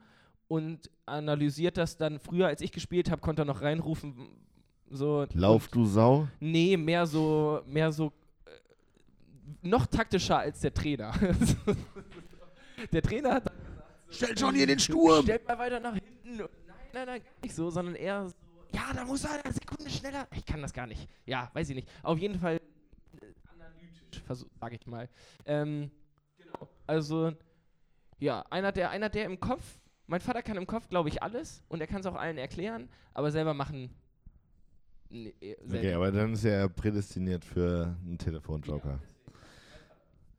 Speaker 2: und analysiert das dann. Früher, als ich gespielt habe, konnte er noch reinrufen, so.
Speaker 3: Lauf, du Sau.
Speaker 2: Nee, mehr so, mehr so, äh, noch taktischer als der Trainer. der Trainer hat dann
Speaker 4: Stell schon hier den Sturm!
Speaker 2: Stellt mal weiter nach hinten. Nein, nein, nein, gar nicht so, sondern eher so, ja, da muss er eine Sekunde schneller. Ich kann das gar nicht. Ja, weiß ich nicht. Auf jeden Fall äh, analytisch, versuch, sag ich mal. Ähm, genau. Also, ja, einer der, einer der im Kopf, mein Vater kann im Kopf, glaube ich, alles und er kann es auch allen erklären, aber selber machen. Nee, äh,
Speaker 3: Okay,
Speaker 2: selten.
Speaker 3: aber dann ist er prädestiniert für einen Telefonjoker.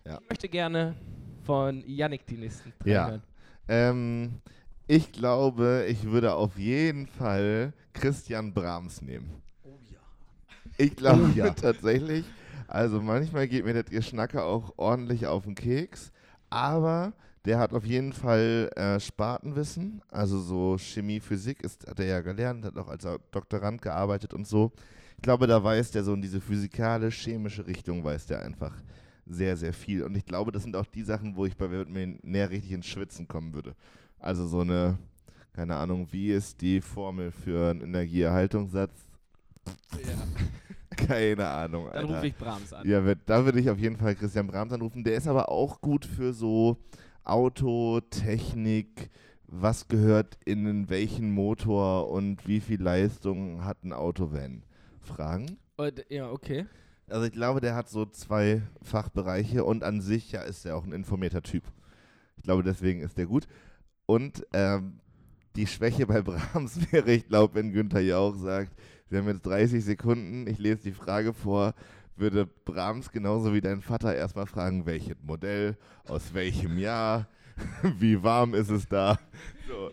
Speaker 2: Ich möchte gerne von Yannick die nächsten drei
Speaker 3: Ja.
Speaker 2: hören.
Speaker 3: Ähm, ich glaube, ich würde auf jeden Fall Christian Brahms nehmen.
Speaker 4: Oh ja.
Speaker 3: Ich glaube
Speaker 4: Oh ja.
Speaker 3: tatsächlich, also manchmal geht mir das Geschnacker auch ordentlich auf den Keks, aber der hat auf jeden Fall äh, Spartenwissen, also so Chemie, Physik ist, hat er ja gelernt, hat auch als Doktorand gearbeitet und so. Ich glaube, da weiß der so in diese physikalisch-chemische Richtung, weiß der einfach sehr, sehr viel. Und ich glaube, das sind auch die Sachen, wo ich bei Wer wird Millionär richtig ins Schwitzen kommen würde. Also so eine, keine Ahnung, wie ist die Formel für einen Energieerhaltungssatz? Keine Ahnung,
Speaker 2: Dann
Speaker 3: Alter.
Speaker 2: rufe ich Brahms an.
Speaker 3: Ja, da würde ich auf jeden Fall Christian Brahms anrufen. Der ist aber auch gut für so Auto, Technik, was gehört in welchen Motor und wie viel Leistung hat ein Auto, wenn? Fragen?
Speaker 2: Ja, okay.
Speaker 3: Also ich glaube, der hat so zwei Fachbereiche und an sich ja ist er auch ein informierter Typ. Ich glaube, deswegen ist der gut. Und ähm, die Schwäche bei Brahms wäre, ich glaube, wenn Günther Jauch sagt, wir haben jetzt 30 Sekunden, ich lese die Frage vor, würde Brahms genauso wie dein Vater erstmal fragen, welches Modell, aus welchem Jahr, wie warm ist es da. So.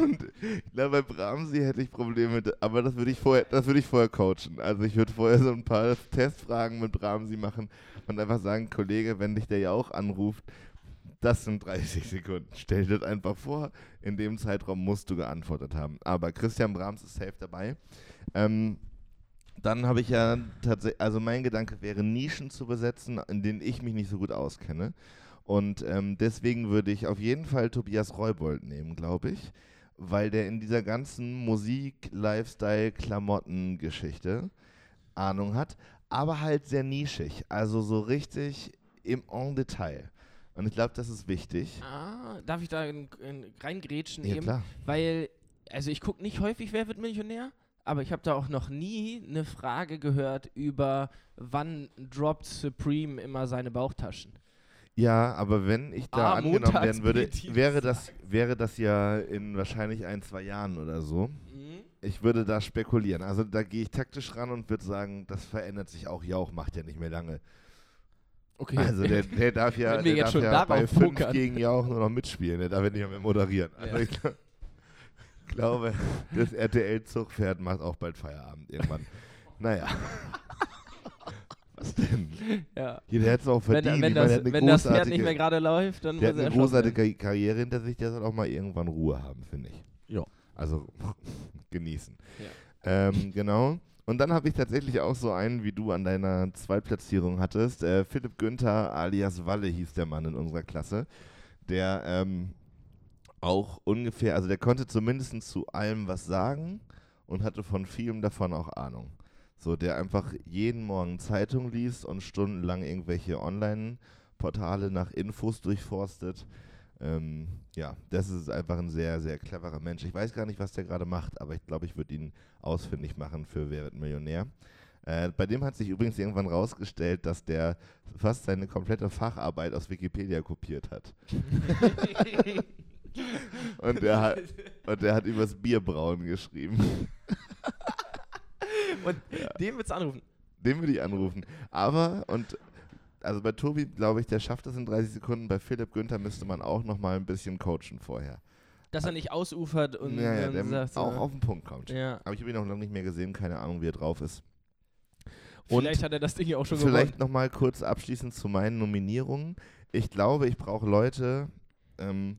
Speaker 3: Und ich glaube, bei Brahmsi hätte ich Probleme, mit, aber das würde ich vorher, das würde ich vorher coachen. Also ich würde vorher so ein paar Testfragen mit Brahmsi machen und einfach sagen, Kollege, wenn dich der Jauch anruft, das sind 30 Sekunden. Stell dir das einfach vor, in dem Zeitraum musst du geantwortet haben. Aber Christian Brahms ist safe dabei. Ähm, dann habe ich ja tatsächlich, also mein Gedanke wäre, Nischen zu besetzen, in denen ich mich nicht so gut auskenne. Und ähm, deswegen würde ich auf jeden Fall Tobias Reubold nehmen, glaube ich, weil der in dieser ganzen Musik, Lifestyle, Klamotten-Geschichte Ahnung hat, aber halt sehr nischig, also so richtig im En Detail. Und ich glaube, das ist wichtig.
Speaker 2: Ah, darf ich da in, in, reingrätschen
Speaker 3: Ja,
Speaker 2: eben?
Speaker 3: klar.
Speaker 2: Weil, also ich gucke nicht häufig, wer wird Millionär, aber ich habe da auch noch nie eine Frage gehört über, wann droppt Supreme immer seine Bauchtaschen.
Speaker 3: Ja, aber wenn ich da
Speaker 2: Ah,
Speaker 3: angenommen
Speaker 2: montags
Speaker 3: werden würde, wäre das, wäre das ja in wahrscheinlich ein, zwei Jahren oder so.
Speaker 2: Mhm.
Speaker 3: Ich würde da spekulieren. Also da gehe ich taktisch ran und würde sagen, das verändert sich auch. Jauch macht ja nicht mehr lange.
Speaker 2: Okay.
Speaker 3: Also der, der darf ja, der darf ja bei 5
Speaker 2: pokern.
Speaker 3: gegen Jauch nur noch mitspielen. Der darf ja nicht mehr moderieren. Also
Speaker 2: Ja.
Speaker 3: Ich glaub- glaube, das RTL-Zugpferd macht auch bald Feierabend irgendwann. naja. Was denn?
Speaker 2: ja.
Speaker 3: Hier, der hat es auch
Speaker 2: Wenn,
Speaker 3: verdient.
Speaker 2: wenn,
Speaker 3: meine,
Speaker 2: das,
Speaker 3: der hat eine
Speaker 2: wenn das Pferd nicht mehr gerade läuft, dann
Speaker 3: Der
Speaker 2: muss
Speaker 3: hat eine großartige Karri- Karriere hinter sich, der soll auch mal irgendwann Ruhe haben, finde ich.
Speaker 4: Ja.
Speaker 3: Also genießen.
Speaker 2: Ja.
Speaker 3: Ähm, genau. Und dann habe ich tatsächlich auch so einen, wie du an deiner Zweitplatzierung hattest. Äh, Philipp Günther alias Walle hieß der Mann in unserer Klasse, der ähm, auch ungefähr, also der konnte zumindest zu allem was sagen und hatte von vielem davon auch Ahnung. So, der einfach jeden Morgen Zeitung liest und stundenlang irgendwelche Online-Portale nach Infos durchforstet. Ähm, ja, das ist einfach ein sehr, sehr cleverer Mensch. Ich weiß gar nicht, was der gerade macht, aber ich glaube, ich würde ihn ausfindig machen für Wer wird Millionär. Äh, bei dem hat sich übrigens irgendwann rausgestellt, dass der fast seine komplette Facharbeit aus Wikipedia kopiert hat. Und der hat, und der hat übers Bierbrauen geschrieben.
Speaker 2: Und den willst du anrufen.
Speaker 3: Den würde ich anrufen. Aber, und also bei Tobi glaube ich, der schafft das in 30 Sekunden. Bei Philipp Günther müsste man auch noch mal ein bisschen coachen vorher.
Speaker 2: Dass er nicht ausufert und
Speaker 3: ja, ja,
Speaker 2: dann sagt,
Speaker 3: auch auf den Punkt kommt.
Speaker 2: ja.
Speaker 3: Aber ich habe ihn auch noch nicht mehr gesehen, keine Ahnung, wie er drauf ist.
Speaker 2: Vielleicht hat er das Ding ja auch schon
Speaker 3: Vielleicht
Speaker 2: gewonnen.
Speaker 3: noch mal kurz abschließend zu meinen Nominierungen. Ich glaube, ich brauche Leute, ähm,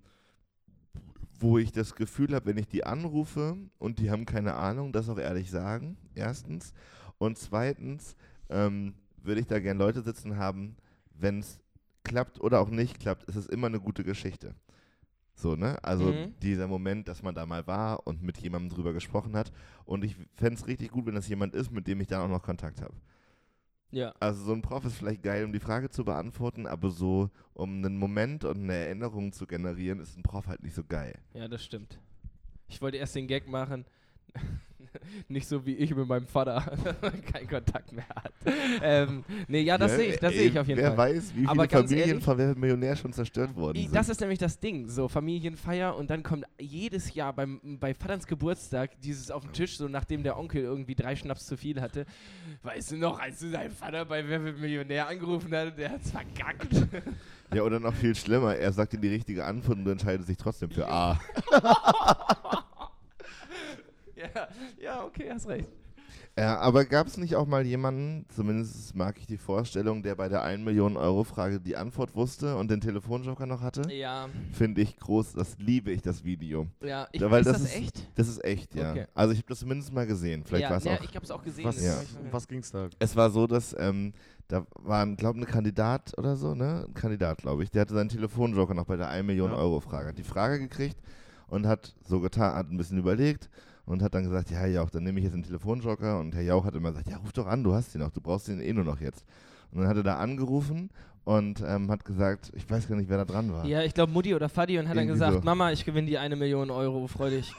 Speaker 3: wo ich das Gefühl habe, wenn ich die anrufe und die haben keine Ahnung, das auch ehrlich sagen, erstens. Und zweitens ähm, würde ich da gerne Leute sitzen haben, wenn es klappt oder auch nicht klappt, ist es immer eine gute Geschichte. So, ne? Also
Speaker 2: Mhm.
Speaker 3: dieser Moment, dass man da mal war und mit jemandem drüber gesprochen hat. Und ich fände es richtig gut, wenn das jemand ist, mit dem ich dann auch noch Kontakt habe.
Speaker 2: Ja.
Speaker 3: Also so ein Prof ist vielleicht geil, um die Frage zu beantworten, aber so, um einen Moment und eine Erinnerung zu generieren, ist ein Prof halt nicht so geil.
Speaker 2: ja, das stimmt. Ich wollte erst den Gag machen. Nicht so wie ich mit meinem Vater keinen Kontakt mehr hat. Ähm, nee, ja, das
Speaker 3: Ne?
Speaker 2: sehe ich, das sehe ich auf jeden
Speaker 3: wer
Speaker 2: Fall.
Speaker 3: weiß, wie viele
Speaker 2: Aber
Speaker 3: Familien von Wer Millionär schon zerstört worden sind.
Speaker 2: Das ist nämlich das Ding, so Familienfeier und dann kommt jedes Jahr beim, bei Vaterns Geburtstag dieses auf dem Tisch, so nachdem der Onkel irgendwie drei Schnaps zu viel hatte. Weißt du noch, als du deinen Vater bei Wer Millionär angerufen hat, der hat's verkackt.
Speaker 3: ja, oder noch viel schlimmer, er sagt dir die richtige Antwort und du entscheidest dich trotzdem für A.
Speaker 2: ja, ja, okay, hast recht.
Speaker 3: Ja, aber gab es nicht auch mal jemanden, zumindest mag ich die Vorstellung, der bei der 1 Million Euro Frage die Antwort wusste und den Telefonjoker noch hatte?
Speaker 2: Ja,
Speaker 3: Finde ich groß, das liebe ich, das Video.
Speaker 2: ja, ich,
Speaker 3: Ja, weil
Speaker 2: ist
Speaker 3: das
Speaker 2: das,
Speaker 3: ist-
Speaker 2: echt?
Speaker 3: Das ist echt, ja.
Speaker 2: Okay.
Speaker 3: Also ich habe das zumindest mal gesehen. Vielleicht
Speaker 2: ja,
Speaker 3: war es
Speaker 2: ja,
Speaker 3: auch
Speaker 2: ich habe es auch gesehen.
Speaker 4: Was,
Speaker 3: Ja.
Speaker 4: um was ging's da?
Speaker 3: Es war so, dass ähm, da war, glaube ich, ein Kandidat oder so, ne? Ein Kandidat, glaube ich. Der hatte seinen Telefonjoker noch bei der 1 Million
Speaker 4: Ja.
Speaker 3: Euro Frage. Hat die Frage gekriegt und hat so getan, hat ein bisschen überlegt und hat dann gesagt, ja, Jauch, dann nehme ich jetzt den Telefonjoker. Und Herr Jauch hat immer gesagt, ja, ruf doch an, du hast ihn noch, du brauchst ihn eh nur noch jetzt. Und dann hat er da angerufen und ähm, hat gesagt, ich weiß gar nicht, wer da dran war.
Speaker 2: Ja, ich glaube Mutti oder Fadi und hat dann
Speaker 3: Irgendwie
Speaker 2: gesagt,
Speaker 3: so.
Speaker 2: Mama, ich gewinne die eine Million Euro, freu dich.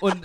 Speaker 2: und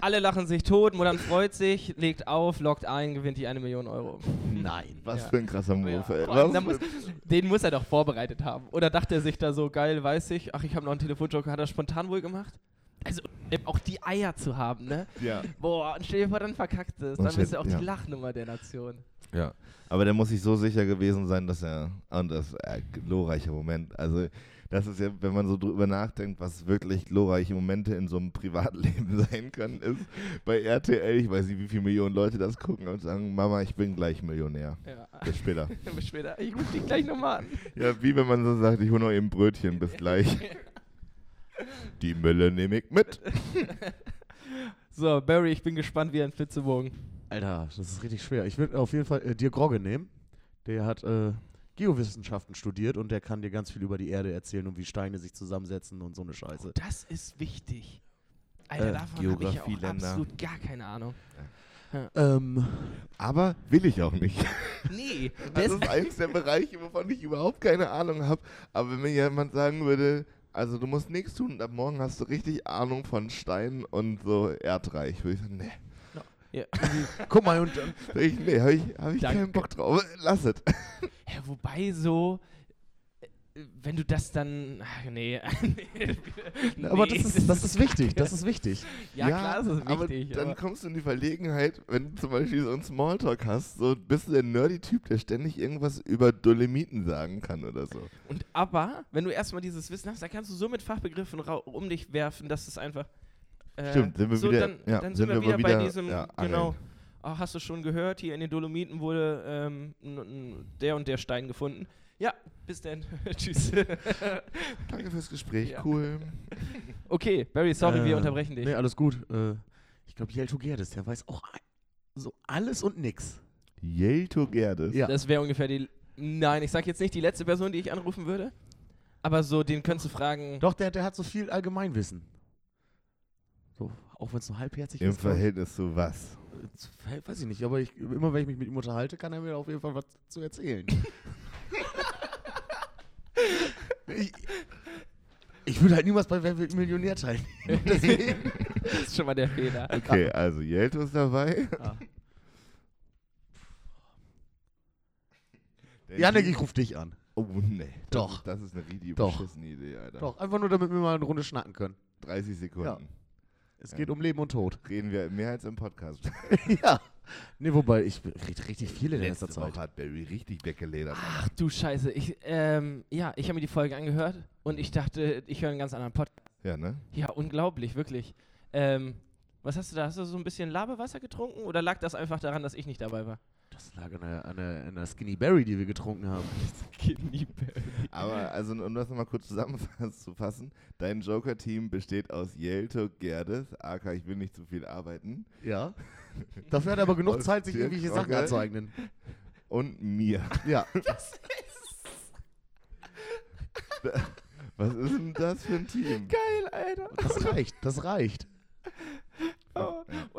Speaker 2: alle lachen sich tot, Mutter freut sich, legt auf, lockt ein, gewinnt die eine Million Euro.
Speaker 4: Nein.
Speaker 3: Was
Speaker 2: Ja.
Speaker 3: für ein krasser Move,
Speaker 2: Ja,
Speaker 3: ey.
Speaker 2: muss, den muss er doch vorbereitet haben. Oder dachte er sich da so, geil, weiß ich, ach, ich habe noch einen Telefonjoker, hat er spontan wohl gemacht? Also auch die Eier zu haben, ne?
Speaker 3: ja.
Speaker 2: Boah, und stell dir vor, dann verkackt es. Dann bist du auch
Speaker 3: ja.
Speaker 2: die Lachnummer der Nation.
Speaker 3: Ja, aber der muss sich so sicher gewesen sein, dass er, und das äh, glorreicher Moment, also das ist ja, wenn man so drüber nachdenkt, was wirklich glorreiche Momente in so einem Privatleben sein können, ist bei RTL, ich weiß nicht, wie viele Millionen Leute das gucken und sagen, Mama, ich bin gleich Millionär.
Speaker 2: Ja.
Speaker 3: Bis später.
Speaker 2: Bis später. Ich ruf dich gleich nochmal an.
Speaker 3: ja, wie wenn man so sagt, ich hole noch eben Brötchen, bis gleich. Die Mülle nehme ich mit.
Speaker 2: So, Barry, ich bin gespannt wie ein Flitzebogen.
Speaker 4: Alter, das ist richtig schwer. Ich würde auf jeden Fall äh, dir Grogge nehmen. Der hat äh, Geowissenschaften studiert und der kann dir ganz viel über die Erde erzählen und wie Steine sich zusammensetzen und so eine Scheiße.
Speaker 2: Das ist wichtig. Alter,
Speaker 4: Äh,
Speaker 2: davon habe ich ja auch absolut gar keine Ahnung.
Speaker 4: Ähm,
Speaker 3: Aber will ich auch nicht.
Speaker 2: Nee,
Speaker 3: Das
Speaker 2: das
Speaker 3: ist eins der Bereiche, wovon ich überhaupt keine Ahnung habe. Aber wenn mir jemand sagen würde, also du musst nichts tun und ab morgen hast du richtig Ahnung von Stein und so Erdreich, würde ich sagen, nee.
Speaker 2: ja,
Speaker 4: guck mal, und, und
Speaker 3: Sag Ich, nee, habe ich, hab ich keinen Bock drauf. Lass es.
Speaker 2: ja, wobei so, wenn du das dann, ach, nee. nee.
Speaker 4: aber das ist, das ist wichtig, das ist wichtig.
Speaker 2: Ja, klar, das ist
Speaker 3: aber
Speaker 2: wichtig.
Speaker 3: dann
Speaker 2: aber-
Speaker 3: kommst du in die Verlegenheit, wenn du zum Beispiel so einen Smalltalk hast, so bist du der Nerdy-Typ, der ständig irgendwas über Dolomiten sagen kann oder so.
Speaker 2: Und aber, wenn du erstmal dieses Wissen hast, dann kannst du so mit Fachbegriffen um dich werfen, dass es einfach. Äh,
Speaker 3: Stimmt, sind wir
Speaker 2: so,
Speaker 3: wieder-
Speaker 2: Dann,
Speaker 3: ja,
Speaker 2: dann
Speaker 3: sind
Speaker 2: sind wir
Speaker 3: wir
Speaker 2: wieder,
Speaker 3: wieder,
Speaker 2: bei diesem,
Speaker 3: ja,
Speaker 2: genau.
Speaker 3: angeln.
Speaker 2: Ah, hast du schon gehört, hier in den Dolomiten wurde ähm, der und der Stein gefunden. Ja, bis dann. Tschüss.
Speaker 3: Danke fürs Gespräch,
Speaker 2: Ja.
Speaker 3: cool.
Speaker 2: okay, Barry, sorry, wir
Speaker 4: Äh,
Speaker 2: unterbrechen dich.
Speaker 4: Nee, alles gut. Äh, ich glaube, Jelto Gerdes, der weiß auch so alles und nix.
Speaker 3: Jelto Gerdes.
Speaker 4: Ja.
Speaker 2: Das wäre ungefähr die. Nein, ich sag jetzt nicht die letzte Person, die ich anrufen würde. Aber so, den könntest du fragen.
Speaker 4: Doch, der, der hat so viel Allgemeinwissen. So, auch wenn es nur halbherzig
Speaker 3: Im
Speaker 4: ist. ich.
Speaker 3: Verhältnis zu was?
Speaker 4: Äh, Weiß ich nicht, aber ich, immer wenn ich mich mit ihm unterhalte, kann er mir auf jeden Fall was zu erzählen. ich, ich würde halt niemals bei Wer wird Millionär teilnehmen. Deswegen.
Speaker 2: Das ist schon mal der Fehler.
Speaker 3: Okay, also Jelto ist dabei.
Speaker 4: Ja.
Speaker 3: Der
Speaker 4: Janik, ich ruf dich an.
Speaker 3: Oh, nee. Das
Speaker 4: Doch.
Speaker 3: Ist, das ist eine richtig
Speaker 4: Doch.
Speaker 3: beschissene Idee, Alter.
Speaker 4: Doch, einfach nur, damit wir mal eine Runde schnacken können.
Speaker 3: 30 Sekunden.
Speaker 4: Es
Speaker 3: Ja.
Speaker 4: geht um Leben und Tod.
Speaker 3: Reden wir mehr als im Podcast.
Speaker 4: ja. Nee, wobei ich krieg richtig viele in letzter
Speaker 3: Letzte Woche
Speaker 4: Zeit.
Speaker 3: hat Barry richtig weggeledert.
Speaker 2: Ach du Scheiße. Ich, ähm, ja, ich habe mir die Folge angehört und ich dachte, ich höre einen ganz anderen Podcast.
Speaker 3: Ja, ne?
Speaker 2: Ja, unglaublich, wirklich. Ähm, was hast du da? Hast du so ein bisschen Labewasser getrunken oder lag das einfach daran, dass ich nicht dabei war?
Speaker 4: Das lag an der, an, der, an der Skinny Berry, die wir getrunken haben.
Speaker 3: Aber also, um das nochmal kurz zusammenzufassen, dein Joker-Team besteht aus Jelto Gerdes, aka ich will nicht zu viel arbeiten,
Speaker 4: Ja. Dafür hat er aber genug
Speaker 3: Aus
Speaker 4: Zeit, sich
Speaker 3: Dirk
Speaker 4: irgendwelche Sachen
Speaker 3: Rogge.
Speaker 4: anzueignen.
Speaker 3: und mir.
Speaker 4: Ja.
Speaker 3: Was ist denn das für ein Team?
Speaker 2: Geil, Alter.
Speaker 4: Das reicht, das reicht.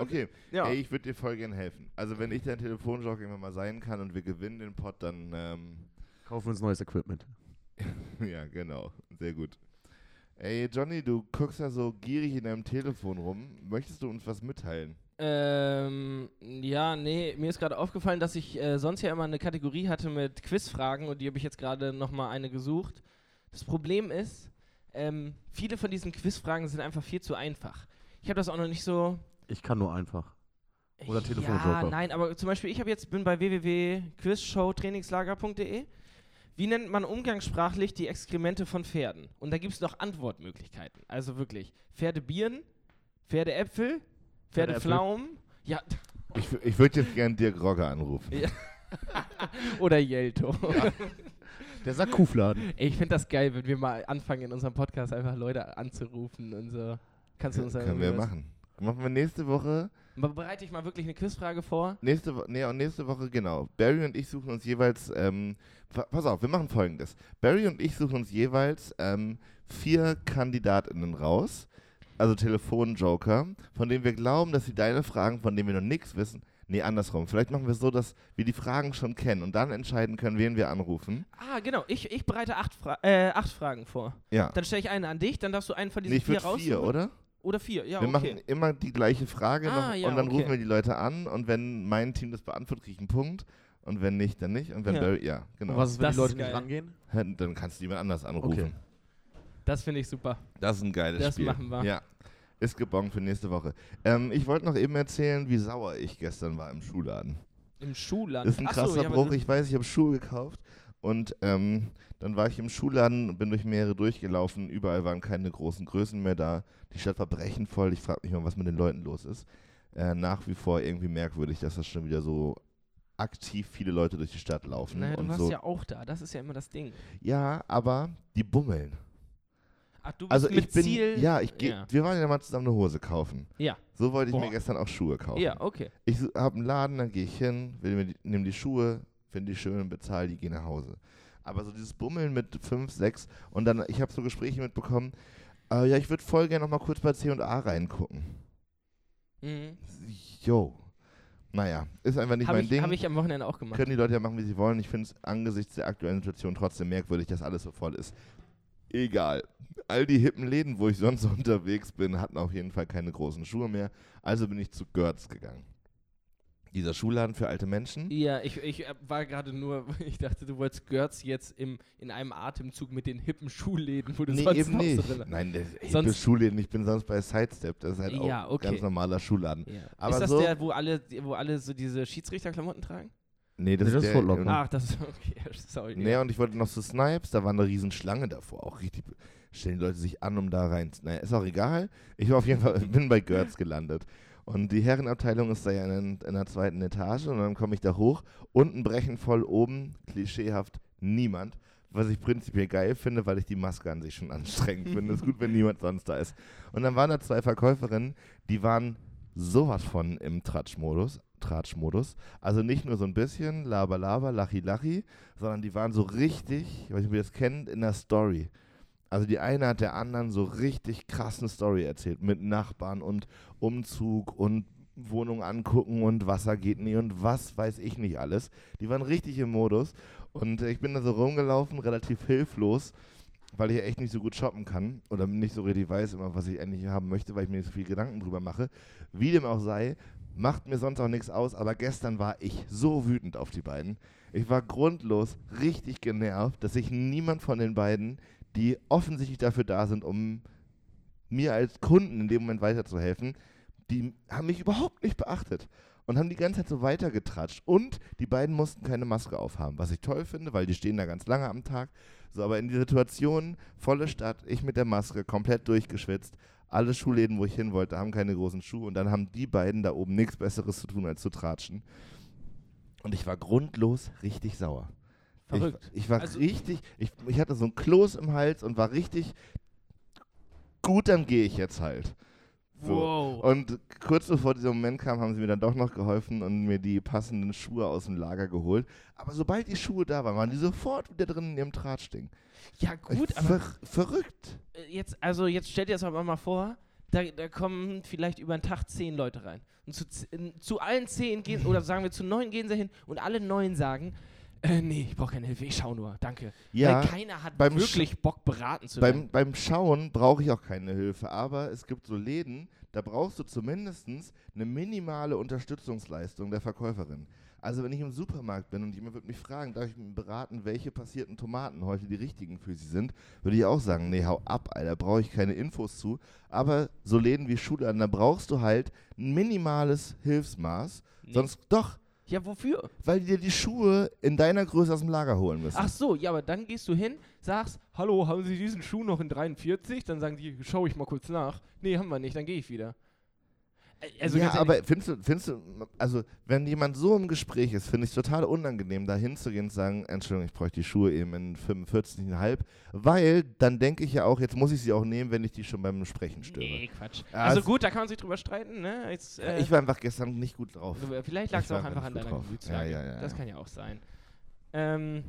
Speaker 3: Okay,
Speaker 2: Ja.
Speaker 3: ey, ich würde dir voll gern helfen. Also wenn ich dein Telefonjoker irgendwann mal sein kann und wir gewinnen den Pot, dann ähm,
Speaker 4: Kaufen uns neues Equipment.
Speaker 3: ja, genau, sehr gut. Ey, Johnny, du guckst ja so gierig in deinem Telefon rum. Möchtest du uns was mitteilen?
Speaker 2: Ähm, ja, nee, mir ist gerade aufgefallen, dass ich äh, sonst ja immer eine Kategorie hatte mit Quizfragen und die habe ich jetzt gerade nochmal eine gesucht. Das Problem ist, ähm, viele von diesen Quizfragen sind einfach viel zu einfach. Ich habe das auch noch nicht so.
Speaker 4: Ich kann nur einfach. Oder
Speaker 2: Ja,
Speaker 4: Telefonjoker.
Speaker 2: nein, aber zum Beispiel, ich habe jetzt bin bei www.quizshowtrainingslager.de. Wie nennt man umgangssprachlich die Exkremente von Pferden? Und da gibt es noch Antwortmöglichkeiten. Also wirklich Pferdebieren, Pferdeäpfel. Pferdepflaumen, ja,
Speaker 3: Ich, ich würde jetzt gern Dirk Rogger anrufen.
Speaker 2: Ja. oder Jelto.
Speaker 4: Der sagt Kuhfladen.
Speaker 2: Ey, ich finde das geil, wenn wir mal anfangen, in unserem Podcast einfach Leute anzurufen und so. Kannst du uns da
Speaker 3: Können wir machen. Machen wir nächste Woche.
Speaker 2: Bereite ich mal wirklich eine Quizfrage vor.
Speaker 3: Nächste, Wo nee, und nächste Woche, genau. Barry und ich suchen uns jeweils, ähm, pa- pass auf, wir machen folgendes. Barry und ich suchen uns jeweils ähm, vier KandidatInnen raus, also Telefonjoker, von denen wir glauben, dass sie deine Fragen, von denen wir noch nichts wissen, nee, andersrum. Vielleicht machen wir es so, dass wir die Fragen schon kennen und dann entscheiden können, wen wir anrufen.
Speaker 2: Ah, genau. Ich, ich bereite acht, Fra äh, acht Fragen vor.
Speaker 3: Ja.
Speaker 2: Dann stelle ich eine an dich, dann darfst du einen von diesen
Speaker 3: Nee, ich
Speaker 2: vier raussuchen.
Speaker 3: vier, oder?
Speaker 2: Oder vier, ja,
Speaker 3: wir
Speaker 2: okay.
Speaker 3: machen immer die gleiche Frage
Speaker 2: Ah,
Speaker 3: noch,
Speaker 2: ja,
Speaker 3: und dann
Speaker 2: okay.
Speaker 3: rufen wir die Leute an und wenn mein Team das beantwortet, kriege ich einen Punkt und wenn nicht, dann nicht und wenn
Speaker 2: Ja.
Speaker 3: Barry, ja, genau.
Speaker 4: Und was ist, wenn
Speaker 2: Das
Speaker 4: die Leute nicht rangehen?
Speaker 3: Dann kannst du jemand anders anrufen.
Speaker 4: Okay.
Speaker 2: Das finde ich super.
Speaker 3: Das ist ein geiles
Speaker 2: Das
Speaker 3: Spiel.
Speaker 2: machen wir.
Speaker 3: Ja. Ist gebongt für nächste Woche. Ähm, ich wollte noch eben erzählen, wie sauer ich gestern war im Schuhladen.
Speaker 2: Im Schuhladen.
Speaker 3: Das ist ein
Speaker 2: Ach so,
Speaker 3: krasser
Speaker 2: ja,
Speaker 3: Bruch.
Speaker 2: das-
Speaker 3: Ich weiß, ich habe Schuhe gekauft und ähm, dann war ich im Schuhladen und bin durch mehrere durchgelaufen. Überall waren keine großen Größen mehr da. Die Stadt war brechend voll. Ich frage mich mal, was mit den Leuten los ist. Äh, nach wie vor irgendwie merkwürdig, dass das schon wieder so aktiv viele Leute durch die Stadt laufen.
Speaker 2: Naja, du
Speaker 3: und
Speaker 2: warst
Speaker 3: so.
Speaker 2: ja auch da. Das ist ja immer das Ding.
Speaker 3: ja, aber die bummeln.
Speaker 2: Ach, du bist
Speaker 3: Also
Speaker 2: mit
Speaker 3: ich bin,
Speaker 2: Ziel.
Speaker 3: ja, ich geh,
Speaker 2: Ja.
Speaker 3: wir waren ja mal zusammen eine Hose kaufen.
Speaker 2: Ja.
Speaker 3: So wollte ich mir
Speaker 2: Boah.
Speaker 3: gestern auch Schuhe kaufen.
Speaker 2: Ja, okay.
Speaker 3: Ich habe einen Laden, dann gehe ich hin, will mir die, nehme die Schuhe, finde die schön, bezahle die, gehe nach Hause. Aber so dieses Bummeln mit 5, 6 und dann, ich habe so Gespräche mitbekommen, äh, ja, ich würde voll gerne noch mal kurz bei C&A reingucken.
Speaker 2: Mhm.
Speaker 3: Jo. Naja, ist einfach nicht
Speaker 2: Habe
Speaker 3: mein
Speaker 2: ich,
Speaker 3: Ding.
Speaker 2: hab ich am Wochenende auch gemacht.
Speaker 3: Können die Leute ja machen, wie sie wollen. Ich finde es angesichts der aktuellen Situation trotzdem merkwürdig, dass alles so voll ist. Egal. All die hippen Läden, wo ich sonst unterwegs bin, hatten auf jeden Fall keine großen Schuhe mehr. Also bin ich zu Görz gegangen. Dieser Schuhladen für alte Menschen.
Speaker 2: Ja, ich, ich äh, war gerade nur, ich dachte, du wolltest Götz jetzt im, in einem Atemzug mit den hippen Schuhläden, wo du
Speaker 3: Nee,
Speaker 2: sonst
Speaker 3: eben
Speaker 2: so
Speaker 3: nicht.
Speaker 2: drin warst.
Speaker 3: Nein, das hippe Schuhläden. Ich bin sonst bei Sidestep. Das ist halt
Speaker 2: Ja,
Speaker 3: auch
Speaker 2: okay.
Speaker 3: ganz normaler Schuhladen.
Speaker 2: Ja.
Speaker 3: Aber
Speaker 2: ist das
Speaker 3: so-
Speaker 2: der, wo alle, wo alle so diese Schiedsrichterklamotten tragen?
Speaker 3: Nee, das,
Speaker 4: Nee, das
Speaker 3: ist
Speaker 4: ist
Speaker 3: der,
Speaker 4: Foot Locker.
Speaker 3: ähm,
Speaker 2: Ach, das ist okay. Sorry.
Speaker 3: Nee, und ich wollte noch zu Snipes, da war eine riesen Schlange davor. Auch richtig, stellen die Leute sich an, um da rein. Naja, ist auch egal. Ich war auf jeden Fall, bin bei Görz gelandet. Und die Herrenabteilung ist da ja in, in der zweiten Etage und dann komme ich da hoch. Unten brechen voll, oben klischeehaft niemand. Was ich prinzipiell geil finde, weil ich die Maske an sich schon anstrengend finde. ist gut, wenn niemand sonst da ist. Und dann waren da zwei Verkäuferinnen, die waren sowas von im Tratschmodus. Tratschmodus. Also nicht nur so ein bisschen Laber, Laber, Lachi, Lachi, sondern die waren so richtig, ich weiß nicht, ob ihr das kennt, in der Story. Also die eine hat der anderen so richtig krassen Story erzählt mit Nachbarn und Umzug und Wohnung angucken und Wasser geht nie und was weiß ich nicht alles. Die waren richtig im Modus und ich bin da so rumgelaufen, relativ hilflos, weil ich echt nicht so gut shoppen kann oder nicht so richtig weiß immer, was ich endlich haben möchte, weil ich mir nicht so viel Gedanken drüber mache. Wie dem auch sei, macht mir sonst auch nichts aus, aber gestern war ich so wütend auf die beiden. Ich war grundlos richtig genervt, dass sich niemand von den beiden, die offensichtlich dafür da sind, um mir als Kunden in dem Moment weiterzuhelfen, die haben mich überhaupt nicht beachtet. und haben die ganze Zeit so weitergetratscht. Und die beiden mussten keine Maske aufhaben, was ich toll finde, weil die stehen da ganz lange am Tag. So, aber in die Situation, volle Stadt, ich mit der Maske, komplett durchgeschwitzt. Alle Schuhläden, wo ich hin wollte, haben keine großen Schuhe. Und dann haben die beiden da oben nichts Besseres zu tun, als zu tratschen. Und ich war grundlos richtig sauer.
Speaker 2: Verrückt.
Speaker 3: Ich, ich war
Speaker 2: Also-
Speaker 3: richtig, ich, ich hatte so ein Kloß im Hals und war richtig gut, dann gehe ich jetzt halt. So.
Speaker 2: Wow.
Speaker 3: Und kurz bevor dieser Moment kam, haben sie mir dann doch noch geholfen und mir die passenden Schuhe aus dem Lager geholt. Aber sobald die Schuhe da waren, waren die sofort wieder drin in ihrem Drahtstring.
Speaker 2: ja, gut, aber
Speaker 3: Ver verrückt.
Speaker 2: äh, jetzt, also jetzt stell dir das aber mal vor, da, da kommen vielleicht über den Tag zehn Leute rein. Und zu, zu allen zehn gehen, oder sagen wir zu neun gehen sie hin und alle neun sagen, äh, nee, ich brauche keine Hilfe, ich schau nur, danke.
Speaker 3: Ja,
Speaker 2: Weil keiner hat
Speaker 3: beim
Speaker 2: wirklich Bock beraten zu werden.
Speaker 3: beim, beim Schauen brauche ich auch keine Hilfe, aber es gibt so Läden, da brauchst du zumindest eine minimale Unterstützungsleistung der Verkäuferin. Also wenn ich im Supermarkt bin und jemand würde mich fragen, darf ich mir beraten, welche passierten Tomaten heute die richtigen für sie sind, würde ich auch sagen, nee, hau ab, Alter, brauche ich keine Infos zu. Aber so Läden wie Schulan, da brauchst du halt ein minimales Hilfsmaß.
Speaker 2: Nee.
Speaker 3: Sonst doch,
Speaker 2: Ja, wofür?
Speaker 3: weil die dir die Schuhe in deiner Größe aus dem Lager holen müssen.
Speaker 2: Ach so, ja, aber dann gehst du hin, sagst, hallo, haben Sie diesen Schuh noch in 43? Dann sagen die, schau ich mal kurz nach. Nee, haben wir nicht, dann gehe ich wieder. Also
Speaker 3: ja, aber findest du, findest du, also wenn jemand so im Gespräch ist, finde ich es total unangenehm, da hinzugehen und zu sagen, Entschuldigung, ich bräuchte die Schuhe eben in 45,5, weil dann denke ich ja auch, jetzt muss ich sie auch nehmen, wenn ich die schon beim Sprechen störe.
Speaker 2: Nee, Quatsch. Also
Speaker 3: es-
Speaker 2: gut, da kann man sich drüber streiten, ne? Jetzt, äh,
Speaker 3: ich war einfach gestern nicht gut drauf.
Speaker 2: vielleicht lag es auch einfach an deiner. Gemütslage.
Speaker 3: Ja, ja, ja,
Speaker 2: das kann ja auch sein. Ähm,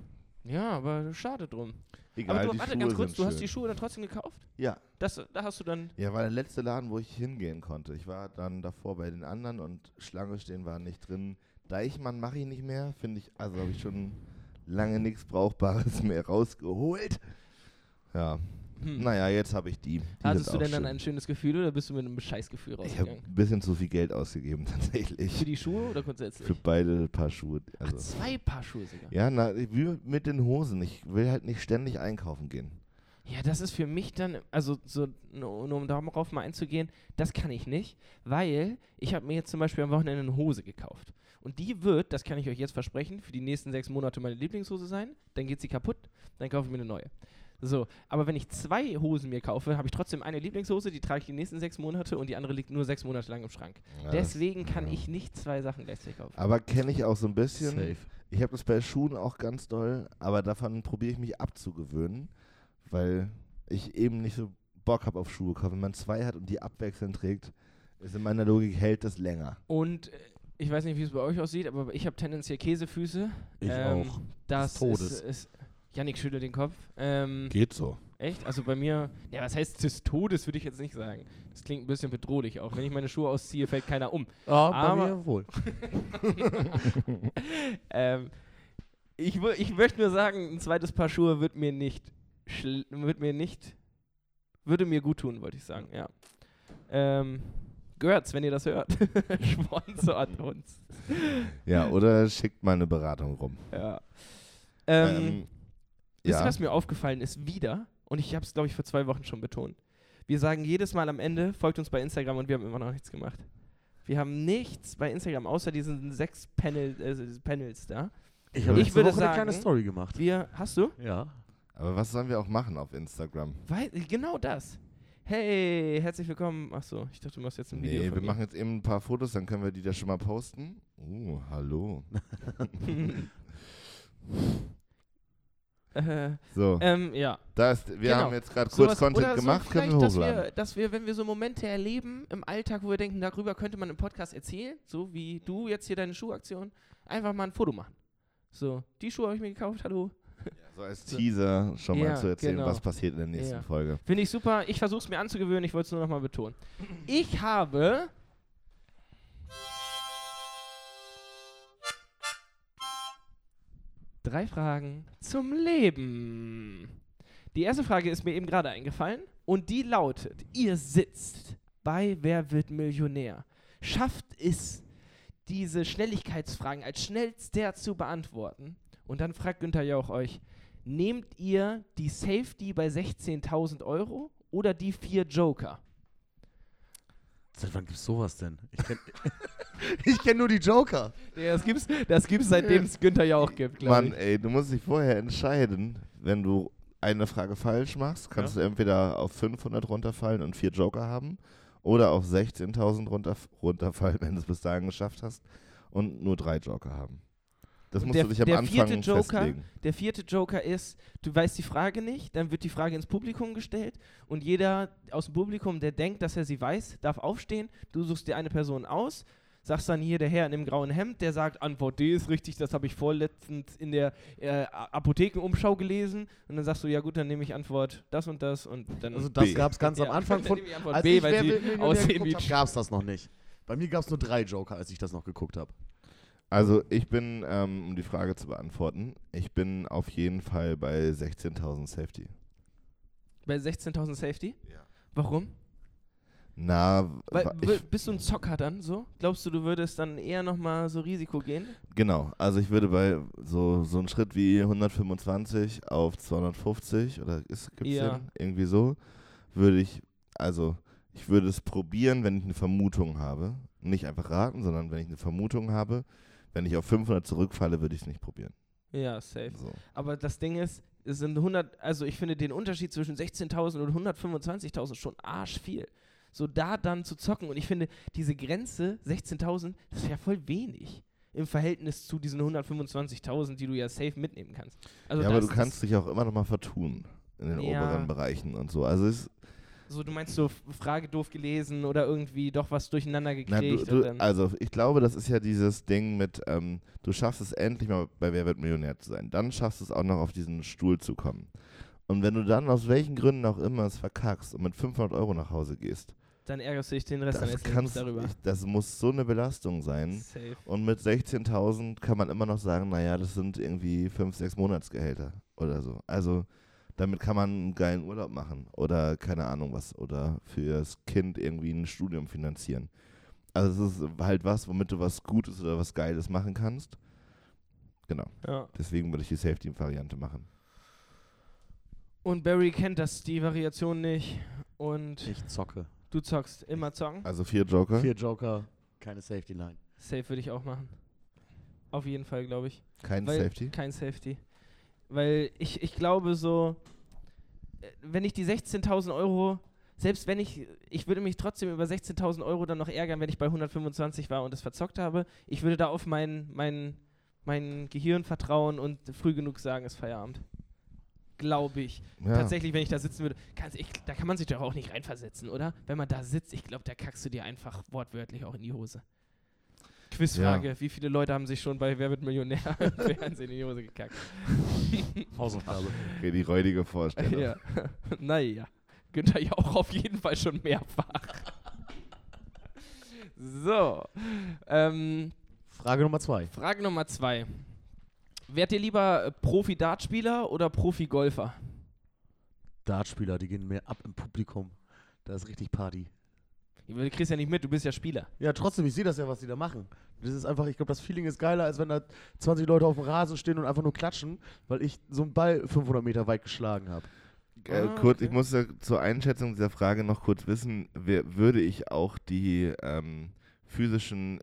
Speaker 2: ja, aber schade drum.
Speaker 3: Egal,
Speaker 2: aber du,
Speaker 3: die
Speaker 2: warte
Speaker 3: Schuhe
Speaker 2: ganz kurz, du hast
Speaker 3: schön.
Speaker 2: die Schuhe dann trotzdem gekauft?
Speaker 3: Ja.
Speaker 2: Das, da hast du dann.
Speaker 3: Ja, war der letzte Laden, wo ich hingehen konnte. Ich war dann davor bei den anderen und Schlange stehen war nicht drin. Deichmann mache ich nicht mehr, finde ich, also habe ich schon lange nichts Brauchbares mehr rausgeholt. Ja,
Speaker 2: Hm.
Speaker 3: naja, jetzt habe ich die. die
Speaker 2: Hattest du denn dann
Speaker 3: schön.
Speaker 2: ein schönes Gefühl oder bist du mit einem Scheißgefühl
Speaker 3: Ich habe
Speaker 2: rausgegangen?
Speaker 3: ein bisschen zu viel Geld ausgegeben, tatsächlich.
Speaker 2: Für die Schuhe oder grundsätzlich?
Speaker 3: Für beide Paar Schuhe.
Speaker 2: Ach,
Speaker 3: Also.
Speaker 2: zwei Paar Schuhe sogar.
Speaker 3: Ja, na, wie mit den Hosen. Ich will halt nicht ständig einkaufen gehen.
Speaker 2: Ja, das ist für mich dann, also so, nur, nur um darauf mal einzugehen, das kann ich nicht, weil ich habe mir jetzt zum Beispiel am Wochenende eine Hose gekauft. Und die wird, das kann ich euch jetzt versprechen, für die nächsten sechs Monate meine Lieblingshose sein. Dann geht sie kaputt, dann kaufe ich mir eine neue. So, aber wenn ich zwei Hosen mir kaufe, habe ich trotzdem eine Lieblingshose, die trage ich die nächsten sechs Monate und die andere liegt nur sechs Monate lang im Schrank.
Speaker 3: Ja,
Speaker 2: Deswegen kann
Speaker 3: ja.
Speaker 2: ich nicht zwei Sachen gleichzeitig kaufen.
Speaker 3: Aber kenne ich auch so ein bisschen. Ich habe das bei Schuhen auch ganz doll, aber davon probiere ich mich abzugewöhnen, weil ich eben nicht so Bock habe auf Schuhe kaufen. Wenn man zwei hat und die abwechselnd trägt, ist in meiner Logik hält das länger.
Speaker 2: Und äh, ich weiß nicht, wie es bei euch aussieht, aber ich habe tendenziell Käsefüße.
Speaker 4: Ich
Speaker 2: Ähm,
Speaker 4: auch.
Speaker 2: Das
Speaker 4: Des Todes.
Speaker 2: Ist, ist, Yannick schüttelt den Kopf. Ähm,
Speaker 3: Geht so.
Speaker 2: echt? Also bei mir, ja, was heißt des Todes, würde ich jetzt nicht sagen. Das klingt ein bisschen bedrohlich auch. Wenn ich meine Schuhe ausziehe, fällt keiner um.
Speaker 4: Ah, bei
Speaker 2: aber-
Speaker 4: mir wohl.
Speaker 2: ähm, ich, ich möchte nur sagen, ein zweites Paar Schuhe wird mir nicht, schl- wird mir nicht, würde mir gut tun, wollte ich sagen, ja. Ähm, Götz, wenn ihr das hört, sponsort uns.
Speaker 3: Ja, oder schickt mal eine Beratung rum.
Speaker 2: Ja. Ähm,
Speaker 3: Ähm,
Speaker 2: Wisst ihr, was mir aufgefallen ist? Wieder, und ich habe es, glaube ich, vor zwei Wochen schon betont. Wir sagen jedes Mal am Ende, folgt uns bei Instagram und wir haben immer noch nichts gemacht. Wir haben nichts bei Instagram, außer diesen sechs Panel, äh, Panels da.
Speaker 4: Ich habe
Speaker 2: Ich
Speaker 4: letzte
Speaker 2: würde
Speaker 4: Woche eine kleine
Speaker 2: sagen-
Speaker 4: Story gemacht.
Speaker 2: Wir, hast du?
Speaker 4: Ja.
Speaker 3: Aber was sollen wir auch machen auf Instagram?
Speaker 2: Weil, genau das. Hey, herzlich willkommen. Ach so, ich dachte, du machst jetzt ein Video
Speaker 3: Nee,
Speaker 2: von
Speaker 3: wir
Speaker 2: mir.
Speaker 3: machen jetzt eben ein paar Fotos, dann können wir die da schon mal posten. Uh, hallo.
Speaker 2: äh,
Speaker 3: So,
Speaker 2: ähm, ja.
Speaker 3: da ist, wir
Speaker 2: genau.
Speaker 3: haben jetzt gerade kurz
Speaker 2: Sowas-
Speaker 3: Content gemacht,
Speaker 2: so
Speaker 3: können wir
Speaker 2: vielleicht, dass
Speaker 3: hochladen.
Speaker 2: wir, dass wir, wenn wir so Momente erleben im Alltag, wo wir denken, darüber könnte man im Podcast erzählen, so wie du jetzt hier deine Schuhaktion, einfach mal ein Foto machen. So, die Schuhe habe ich mir gekauft, hallo.
Speaker 3: So als. Teaser schon mal
Speaker 2: Ja,
Speaker 3: zu erzählen,
Speaker 2: genau.
Speaker 3: was passiert in der nächsten
Speaker 2: Ja.
Speaker 3: Folge.
Speaker 2: Finde ich super. Ich versuche es mir anzugewöhnen, ich wollte es nur noch mal betonen. Ich habe drei Fragen zum Leben. Die erste Frage ist mir eben gerade eingefallen und die lautet: Ihr sitzt bei Wer wird Millionär? Schafft es, diese Schnelligkeitsfragen als schnellster zu beantworten? Und dann fragt Günther Jauch euch: Nehmt ihr die Safety bei 16.000 Euro oder die vier Joker?
Speaker 4: Seit wann gibt's sowas denn? Ich kenne ich kenn nur die Joker.
Speaker 2: Ja, das gibt's, das gibt's seitdem es Günther ja auch gibt, glaube
Speaker 3: Mann, ey, du musst dich vorher entscheiden, wenn du eine Frage falsch machst, kannst du entweder auf 500 runterfallen und vier Joker haben oder auf 16.000 runter, runterfallen, wenn du es bis dahin geschafft hast und nur drei Joker haben. Das musst
Speaker 2: der-
Speaker 3: du dich am
Speaker 2: der
Speaker 3: Anfang
Speaker 2: vierte Joker-
Speaker 3: festlegen.
Speaker 2: Der vierte Joker ist, du weißt die Frage nicht, dann wird die Frage ins Publikum gestellt und jeder aus dem Publikum, der denkt, dass er sie weiß, darf aufstehen. Du suchst dir eine Person aus, sagst dann hier der Herr in dem grauen Hemd, der sagt, Antwort D ist richtig, das habe ich vorletztens in der äh, Apothekenumschau gelesen. Und dann sagst du, ja gut, dann nehme ich Antwort das und das und dann.
Speaker 4: Also das
Speaker 3: B.
Speaker 4: gab's ganz am Anfang von.
Speaker 2: Antwort
Speaker 4: Als
Speaker 2: B,
Speaker 4: ich
Speaker 2: weil sie aussehen wie
Speaker 4: hab, gab's das noch nicht. Bei mir gab's nur drei Joker, als ich das noch geguckt habe.
Speaker 3: Also ich bin, ähm, um die Frage zu beantworten, ich bin auf jeden Fall bei 16.000 Safety.
Speaker 2: bei 16.000 Safety.
Speaker 3: Ja.
Speaker 2: Warum?
Speaker 3: Na,
Speaker 2: Weil, bist du ein Zocker dann so? Glaubst du, du würdest dann eher nochmal so Risiko gehen?
Speaker 3: genau, also ich würde bei so, so einen Schritt wie 125 auf 250 oder ist, gibt's
Speaker 2: Ja.
Speaker 3: den? Irgendwie so, würde ich, also ich würde es probieren, wenn ich eine Vermutung habe. Nicht einfach raten, sondern wenn ich eine Vermutung habe. Wenn ich auf 500 zurückfalle, würde ich es nicht probieren.
Speaker 2: Ja, safe.
Speaker 3: So.
Speaker 2: Aber das Ding ist, es sind 100, also ich finde den Unterschied zwischen 16.000 und 125.000 schon arsch viel. So da dann zu zocken und ich finde diese Grenze 16.000, das ist ja voll wenig im Verhältnis zu diesen 125.000, die du ja safe mitnehmen kannst. Also
Speaker 3: ja, aber du kannst dich auch immer noch mal vertun in den
Speaker 2: Ja.
Speaker 3: oberen Bereichen und so. Also es,
Speaker 2: so du meinst so Frage doof gelesen oder irgendwie doch was durcheinander
Speaker 3: Na,
Speaker 2: gekriegt
Speaker 3: du,
Speaker 2: und
Speaker 3: du,
Speaker 2: dann,
Speaker 3: also ich glaube, das ist ja dieses Ding mit, ähm, du schaffst es endlich mal bei Wer wird Millionär zu sein. Dann schaffst du es auch noch auf diesen Stuhl zu kommen. Und wenn du dann aus welchen Gründen auch immer es verkackst und mit 500 Euro nach Hause gehst,
Speaker 2: dann ärgerst du dich den Rest deines Lebens darüber.
Speaker 3: ich, das muss so eine Belastung sein.
Speaker 2: Safe.
Speaker 3: Und mit 16.000 kann man immer noch sagen, naja, das sind irgendwie 5, 6 Monatsgehälter oder so. Also damit kann man einen geilen Urlaub machen oder keine Ahnung was oder für das Kind irgendwie ein Studium finanzieren. Also es ist halt was, womit du was Gutes oder was Geiles machen kannst. Genau.
Speaker 2: Ja.
Speaker 3: Deswegen würde ich die Safety-Variante machen.
Speaker 2: Und Barry kennt das, die Variation nicht. Und
Speaker 4: Ich zocke.
Speaker 2: du zockst immer zocken.
Speaker 3: Also vier Joker.
Speaker 4: Vier Joker, keine Safety Line.
Speaker 2: Safe würde ich auch machen. Auf jeden Fall, glaube ich.
Speaker 3: Kein
Speaker 2: Weil-
Speaker 3: Safety.
Speaker 2: Kein Safety. Weil ich, ich glaube so, äh, wenn ich die 16.000 Euro, selbst wenn ich, ich würde mich trotzdem über 16.000 Euro dann noch ärgern, wenn ich bei 125 war und es verzockt habe. Ich würde da auf mein, mein, mein Gehirn vertrauen und früh genug sagen, ist Feierabend. Glaube ich.
Speaker 3: Ja.
Speaker 2: Tatsächlich, wenn ich da sitzen würde, ich, da kann man sich doch auch nicht reinversetzen, oder? Wenn man da sitzt, ich glaube, da kackst du dir einfach wortwörtlich auch in die Hose. Quizfrage, wie viele Leute haben sich schon bei Wer wird Millionär im Fernsehen in die Hose gekackt?
Speaker 4: Hausaufgabe.
Speaker 3: Okay, die räudige Vorstellung.
Speaker 2: ja. naja. Günther ja auch auf jeden Fall schon mehrfach. so. Ähm,
Speaker 4: Frage Nummer zwei.
Speaker 2: Frage Nummer zwei. Wärt ihr lieber äh, Profi-Dartspieler oder Profi-Golfer?
Speaker 4: Dartspieler, die gehen mehr ab im Publikum. Da ist richtig Party.
Speaker 2: Du kriegst ja nicht mit, du bist ja Spieler.
Speaker 4: Ja, trotzdem, ich sehe das ja, was die da machen. Das ist einfach, ich glaube, das Feeling ist geiler, als wenn da 20 Leute auf dem Rasen stehen und einfach nur klatschen, weil ich so einen Ball 500 Meter weit geschlagen habe.
Speaker 3: Äh,
Speaker 2: Ah,
Speaker 3: kurz,
Speaker 2: okay.
Speaker 3: ich muss ja zur Einschätzung dieser Frage noch kurz wissen, wer, würde ich auch die ähm, physischen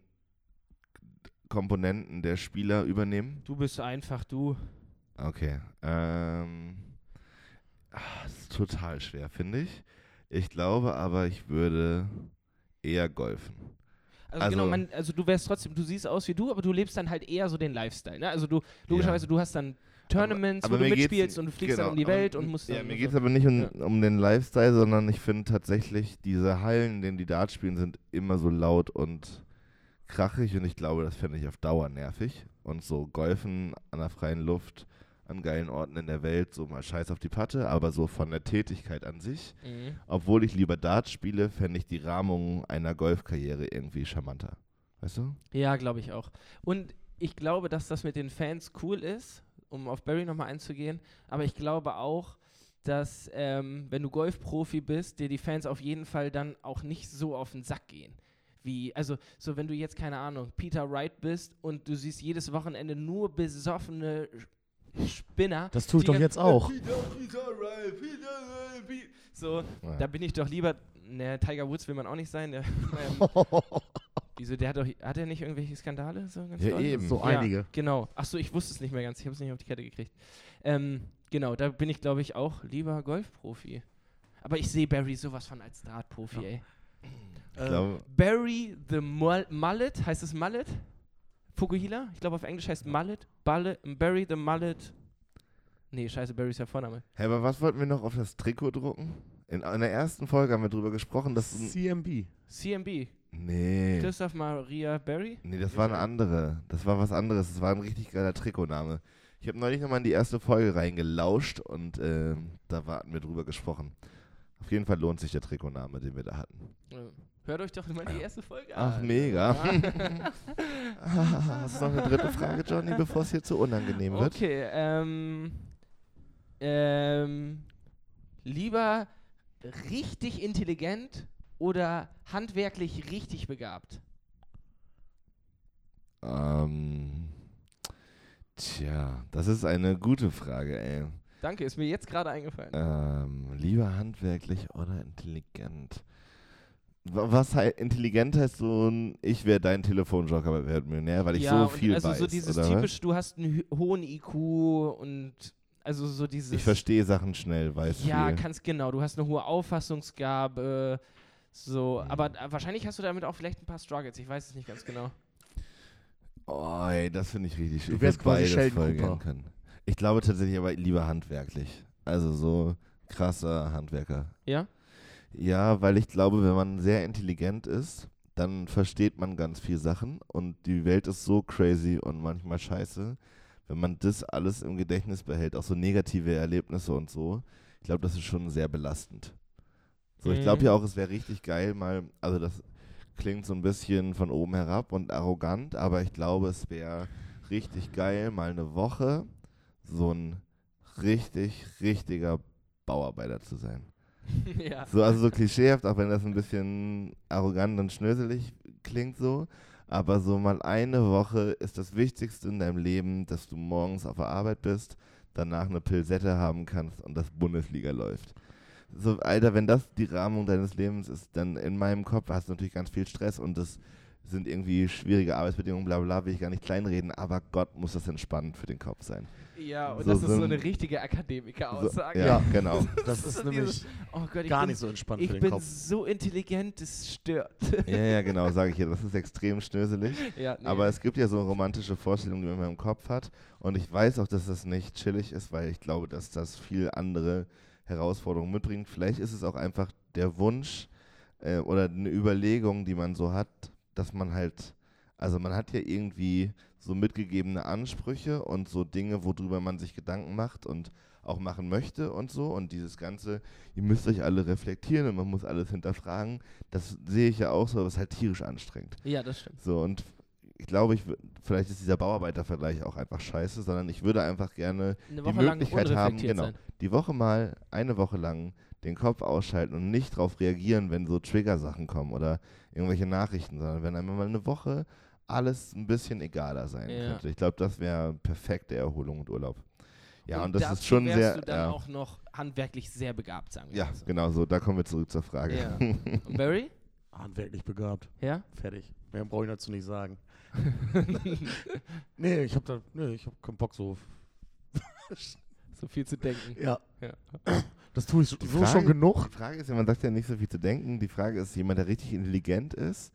Speaker 3: Komponenten der Spieler übernehmen?
Speaker 2: Du bist einfach du.
Speaker 3: Okay. Ähm, ah, das ist total schwer, finde ich. Ich glaube aber, ich würde eher golfen.
Speaker 2: Also,
Speaker 3: Also-
Speaker 2: genau, man, also du wärst trotzdem, du siehst aus wie du, aber du lebst dann halt eher so den Lifestyle. Ne? Also du, logischerweise, du hast dann Tournaments,
Speaker 3: aber
Speaker 2: wo du mitspielst und du fliegst
Speaker 3: genau,
Speaker 2: dann um die
Speaker 3: aber
Speaker 2: Welt und musst
Speaker 3: Ja, mir geht es aber nicht um,
Speaker 2: Ja.
Speaker 3: um den Lifestyle, sondern ich finde tatsächlich, diese Hallen, in denen die Dart spielen, sind immer so laut und krachig und ich glaube, das fände ich auf Dauer nervig. Und so Golfen an der freien Luft, an geilen Orten in der Welt, so mal scheiß auf die Patte, aber so von der Tätigkeit an sich,
Speaker 2: Mhm.
Speaker 3: obwohl ich lieber Dart spiele, fände ich die Rahmung einer Golfkarriere irgendwie charmanter. Weißt du?
Speaker 2: Ja, glaube ich auch. Und ich glaube, dass das mit den Fans cool ist, um auf Barry nochmal einzugehen. Aber ich glaube auch, dass ähm, wenn du Golfprofi bist, dir die Fans auf jeden Fall dann auch nicht so auf den Sack gehen. Wie, also, so wenn du jetzt, keine Ahnung, Peter Wright bist und du siehst jedes Wochenende nur besoffene Spinner.
Speaker 4: Das tue ich doch jetzt auch.
Speaker 2: So,
Speaker 3: Ja.
Speaker 2: da bin ich doch lieber. Ne, Tiger Woods will man auch nicht sein. Der, ähm, wieso, der hat doch. Hat er nicht irgendwelche Skandale? So ganz
Speaker 3: Ja,
Speaker 2: doll?
Speaker 3: eben.
Speaker 4: so
Speaker 2: Ja,
Speaker 4: einige.
Speaker 2: Genau. Achso, ich wusste es nicht mehr ganz. Ich habe es nicht auf die Kette gekriegt. Ähm, genau, da bin ich, glaube ich, auch lieber Golfprofi. Aber ich sehe Barry sowas von als Dartprofi,
Speaker 4: Ja.
Speaker 2: ey.
Speaker 3: Ich glaube,
Speaker 2: Barry the Mul Mullet, heißt es Mullet? Fukuhila? Ich glaube auf Englisch heißt Mullet. Balle, Barry the Mullet. Nee, scheiße, Barry ist ja Vorname.
Speaker 3: Hä, aber was wollten wir noch auf das Trikot drucken? In, in der ersten Folge haben wir drüber gesprochen, dass.
Speaker 4: CMB.
Speaker 2: CMB.
Speaker 3: Nee.
Speaker 2: Christoph Maria Barry.
Speaker 3: Nee, das war eine andere. Das war was anderes. Das war ein richtig geiler Trikotname. Ich habe neulich nochmal in die erste Folge reingelauscht und ähm, da hatten wir drüber gesprochen. Auf jeden Fall lohnt sich der Trikotname, den wir da hatten.
Speaker 2: Äh, Hört euch doch mal die erste Folge
Speaker 3: Ach,
Speaker 2: an.
Speaker 3: mega.
Speaker 2: Ja.
Speaker 3: Hast du noch eine dritte Frage, Johnny, bevor es hier zu unangenehm wird?
Speaker 2: Okay, ähm, ähm, lieber richtig intelligent oder handwerklich richtig begabt?
Speaker 3: Ähm, tja, das ist eine gute Frage, ey.
Speaker 2: Danke, ist mir jetzt gerade eingefallen.
Speaker 3: Ähm, lieber handwerklich oder intelligent? Wa- Was heißt intelligent heißt so ein, ich wäre dein Telefonjoker bei Wer wird Millionär, weil ich
Speaker 2: ja,
Speaker 3: so
Speaker 2: und
Speaker 3: viel
Speaker 2: also
Speaker 3: weiß.
Speaker 2: so dieses
Speaker 3: oder was?
Speaker 2: typisch, du hast einen hohen IQ und also so dieses.
Speaker 3: Ich verstehe Sachen schnell, weiß
Speaker 2: Ja,
Speaker 3: viel.
Speaker 2: ganz genau. Du hast eine hohe Auffassungsgabe. So,
Speaker 3: Mhm.
Speaker 2: aber äh, wahrscheinlich hast du damit auch vielleicht ein paar Struggles. Ich weiß es nicht ganz genau.
Speaker 3: Oh, ey, das finde ich richtig schön.
Speaker 4: Du wärst quasi Sheldon Cooper.
Speaker 3: können. Ich glaube tatsächlich aber lieber handwerklich. Also so krasser Handwerker.
Speaker 2: Ja?
Speaker 3: Ja, weil ich glaube, wenn man sehr intelligent ist, dann versteht man ganz viel Sachen und die Welt ist so crazy und manchmal scheiße. Wenn man das alles im Gedächtnis behält, auch so negative Erlebnisse und so, ich glaube, das ist schon sehr belastend. So, ich glaube
Speaker 2: Mhm.
Speaker 3: ja auch, es wäre richtig geil, mal, also das klingt so ein bisschen von oben herab und arrogant, aber ich glaube, es wäre richtig geil, mal eine Woche so ein richtig, richtiger Bauarbeiter zu sein.
Speaker 2: ja.
Speaker 3: So, also so klischeehaft, auch wenn das ein bisschen arrogant und schnöselig klingt so. Aber so mal eine Woche ist das Wichtigste in deinem Leben, dass du morgens auf der Arbeit bist, danach eine Pilsette haben kannst und das Bundesliga läuft. So, Alter, wenn das die Rahmung deines Lebens ist, dann in meinem Kopf hast du natürlich ganz viel Stress und das sind irgendwie schwierige Arbeitsbedingungen, bla bla, will ich gar nicht kleinreden, aber Gott muss das entspannend für den Kopf sein.
Speaker 2: Ja, und
Speaker 3: So-
Speaker 2: das ist
Speaker 3: so
Speaker 2: so
Speaker 3: ein-
Speaker 2: eine richtige
Speaker 3: So,
Speaker 2: Akademiker-Aussage.
Speaker 3: ja,
Speaker 4: Ja.
Speaker 3: genau.
Speaker 4: Das ist
Speaker 2: so
Speaker 4: nämlich
Speaker 2: dieses- Oh Gott, ich
Speaker 4: gar
Speaker 2: bin,
Speaker 4: nicht so entspannt
Speaker 2: ich
Speaker 4: für den
Speaker 2: bin
Speaker 4: Kopf.
Speaker 2: so intelligent, das stört.
Speaker 3: Ja, ja, genau, sage ich ja, das ist extrem schnöselig.
Speaker 2: ja, nee.
Speaker 3: Aber es gibt ja so romantische Vorstellungen, die man meinem Kopf hat. Und ich weiß auch, dass das nicht chillig ist, weil ich glaube, dass das viel andere Herausforderungen mitbringt. Vielleicht ist es auch einfach der Wunsch äh, oder eine Überlegung, die man so hat, dass man halt, also man hat ja irgendwie so mitgegebene Ansprüche und so Dinge, worüber man sich Gedanken macht und auch machen möchte und so. Und dieses Ganze, ihr müsst euch alle reflektieren und man muss alles hinterfragen. Das sehe ich ja auch so, aber es ist halt tierisch anstrengend.
Speaker 2: ja, das stimmt.
Speaker 3: So, und ich glaube, ich, vielleicht ist dieser Bauarbeitervergleich auch einfach scheiße, sondern ich würde einfach gerne Die Möglichkeit haben, genau.
Speaker 2: sein.
Speaker 3: die Woche mal, eine Woche lang den Kopf ausschalten und nicht darauf reagieren, wenn so Trigger-Sachen kommen oder irgendwelche Nachrichten, sondern wenn einmal mal eine Woche alles ein bisschen egaler sein
Speaker 2: Ja.
Speaker 3: könnte. Ich glaube, das wäre perfekte Erholung und Urlaub. Ja, und, das
Speaker 2: dazu
Speaker 3: ist schon
Speaker 2: wärst
Speaker 3: sehr.
Speaker 2: du dann
Speaker 3: ja,
Speaker 2: auch noch handwerklich sehr begabt, sagen wir
Speaker 3: ja,
Speaker 2: so.
Speaker 3: genau so. Da kommen wir zurück zur Frage.
Speaker 2: Ja. Und Barry?
Speaker 4: Handwerklich begabt.
Speaker 2: Ja?
Speaker 4: Fertig. Mehr brauche ich dazu nicht sagen. nee, ich hab da, nee, ich hab keinen Bock so.
Speaker 2: so viel zu denken.
Speaker 4: Ja.
Speaker 2: Ja.
Speaker 4: Das tue ich so
Speaker 3: Frage-
Speaker 4: schon genug.
Speaker 3: Die Frage ist ja, man sagt ja nicht so viel zu denken. Die Frage ist, jemand, der richtig intelligent ist,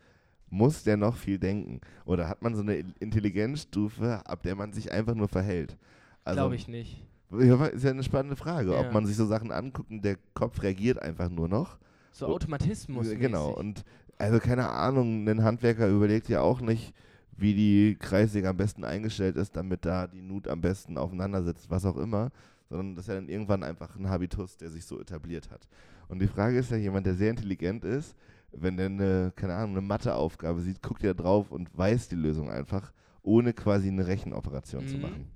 Speaker 3: muss der noch viel denken? Oder hat man so eine Intelligenzstufe, ab der man sich einfach nur verhält? Also,
Speaker 2: Glaube ich nicht.
Speaker 3: Ist ja eine spannende Frage,
Speaker 2: Ja.
Speaker 3: ob man sich so Sachen anguckt und der Kopf reagiert einfach nur noch.
Speaker 2: So Automatismus.
Speaker 3: Genau. Und also keine Ahnung, ein Handwerker überlegt ja auch nicht, wie die Kreissäge am besten eingestellt ist, damit da die Nut am besten aufeinander sitzt, was auch immer, sondern das ist ja dann irgendwann einfach ein Habitus, der sich so etabliert hat. Und die Frage ist ja, jemand, der sehr intelligent ist, wenn der eine, keine Ahnung, eine Matheaufgabe sieht, guckt er drauf und weiß die Lösung einfach, ohne quasi eine Rechenoperation zu
Speaker 2: Mhm.
Speaker 3: machen.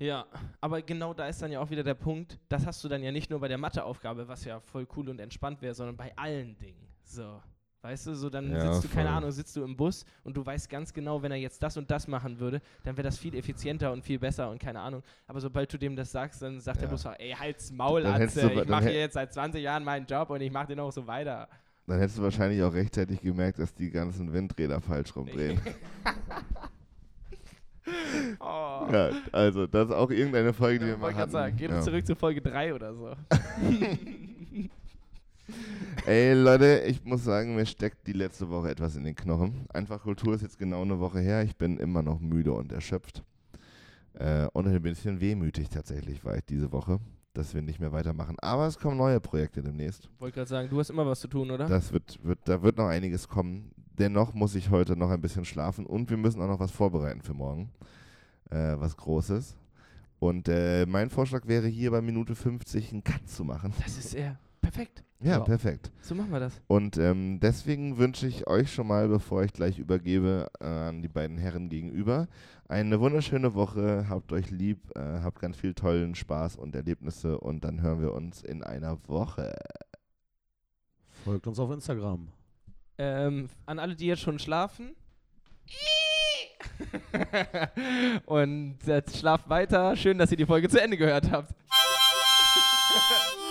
Speaker 2: Ja, aber genau da ist dann ja auch wieder der Punkt, das hast du dann ja nicht nur bei der Matheaufgabe, was ja voll cool und entspannt wäre, sondern bei allen Dingen. So. Weißt du, so dann
Speaker 3: Ja,
Speaker 2: sitzt du, keine
Speaker 3: voll.
Speaker 2: Ahnung, sitzt du im Bus und du weißt ganz genau, wenn er jetzt das und das machen würde, dann wäre das viel effizienter und viel besser und keine Ahnung. Aber sobald du dem das sagst, dann sagt der
Speaker 3: Ja.
Speaker 2: Busfahrer, ey, halt's Maul,
Speaker 3: Dann
Speaker 2: Atze,
Speaker 3: du-
Speaker 2: ich mache jetzt seit 20 Jahren meinen Job und ich mache den auch so weiter.
Speaker 3: Dann hättest du wahrscheinlich auch rechtzeitig gemerkt, dass die ganzen Windräder falsch rumdrehen.
Speaker 2: Oh.
Speaker 3: ja, also das ist auch irgendeine Folge, die wir
Speaker 2: Ja,
Speaker 3: mal hatten.
Speaker 2: sagen, geh
Speaker 3: ja.
Speaker 2: zurück zu Folge 3 oder so.
Speaker 3: Ey Leute, ich muss sagen, mir steckt die letzte Woche etwas in den Knochen. Einfach Kultur ist jetzt genau eine Woche her. Ich bin immer noch müde und erschöpft. Äh, und ein bisschen wehmütig tatsächlich war ich diese Woche, dass wir nicht mehr weitermachen. Aber es kommen neue Projekte demnächst.
Speaker 2: Wollte gerade sagen, du hast immer was zu tun, oder?
Speaker 3: Das wird, wird, da wird noch einiges kommen. Dennoch muss ich heute noch ein bisschen schlafen und wir müssen auch noch was vorbereiten für morgen. Äh, was Großes. Und äh, mein Vorschlag wäre hier bei Minute 50 einen Cut zu machen.
Speaker 2: Das ist eher perfekt.
Speaker 3: Ja,
Speaker 4: Ja.
Speaker 3: perfekt.
Speaker 2: So machen wir das.
Speaker 3: Und ähm, deswegen wünsche ich euch schon mal, bevor ich gleich übergebe äh, an die beiden Herren gegenüber, eine wunderschöne Woche. Habt euch lieb, äh, habt ganz viel tollen Spaß und Erlebnisse und dann hören wir uns in einer Woche.
Speaker 4: Folgt uns auf Instagram.
Speaker 2: Ähm, an alle, die jetzt schon schlafen. und äh, schlaft weiter. Schön, dass ihr die Folge zu Ende gehört habt.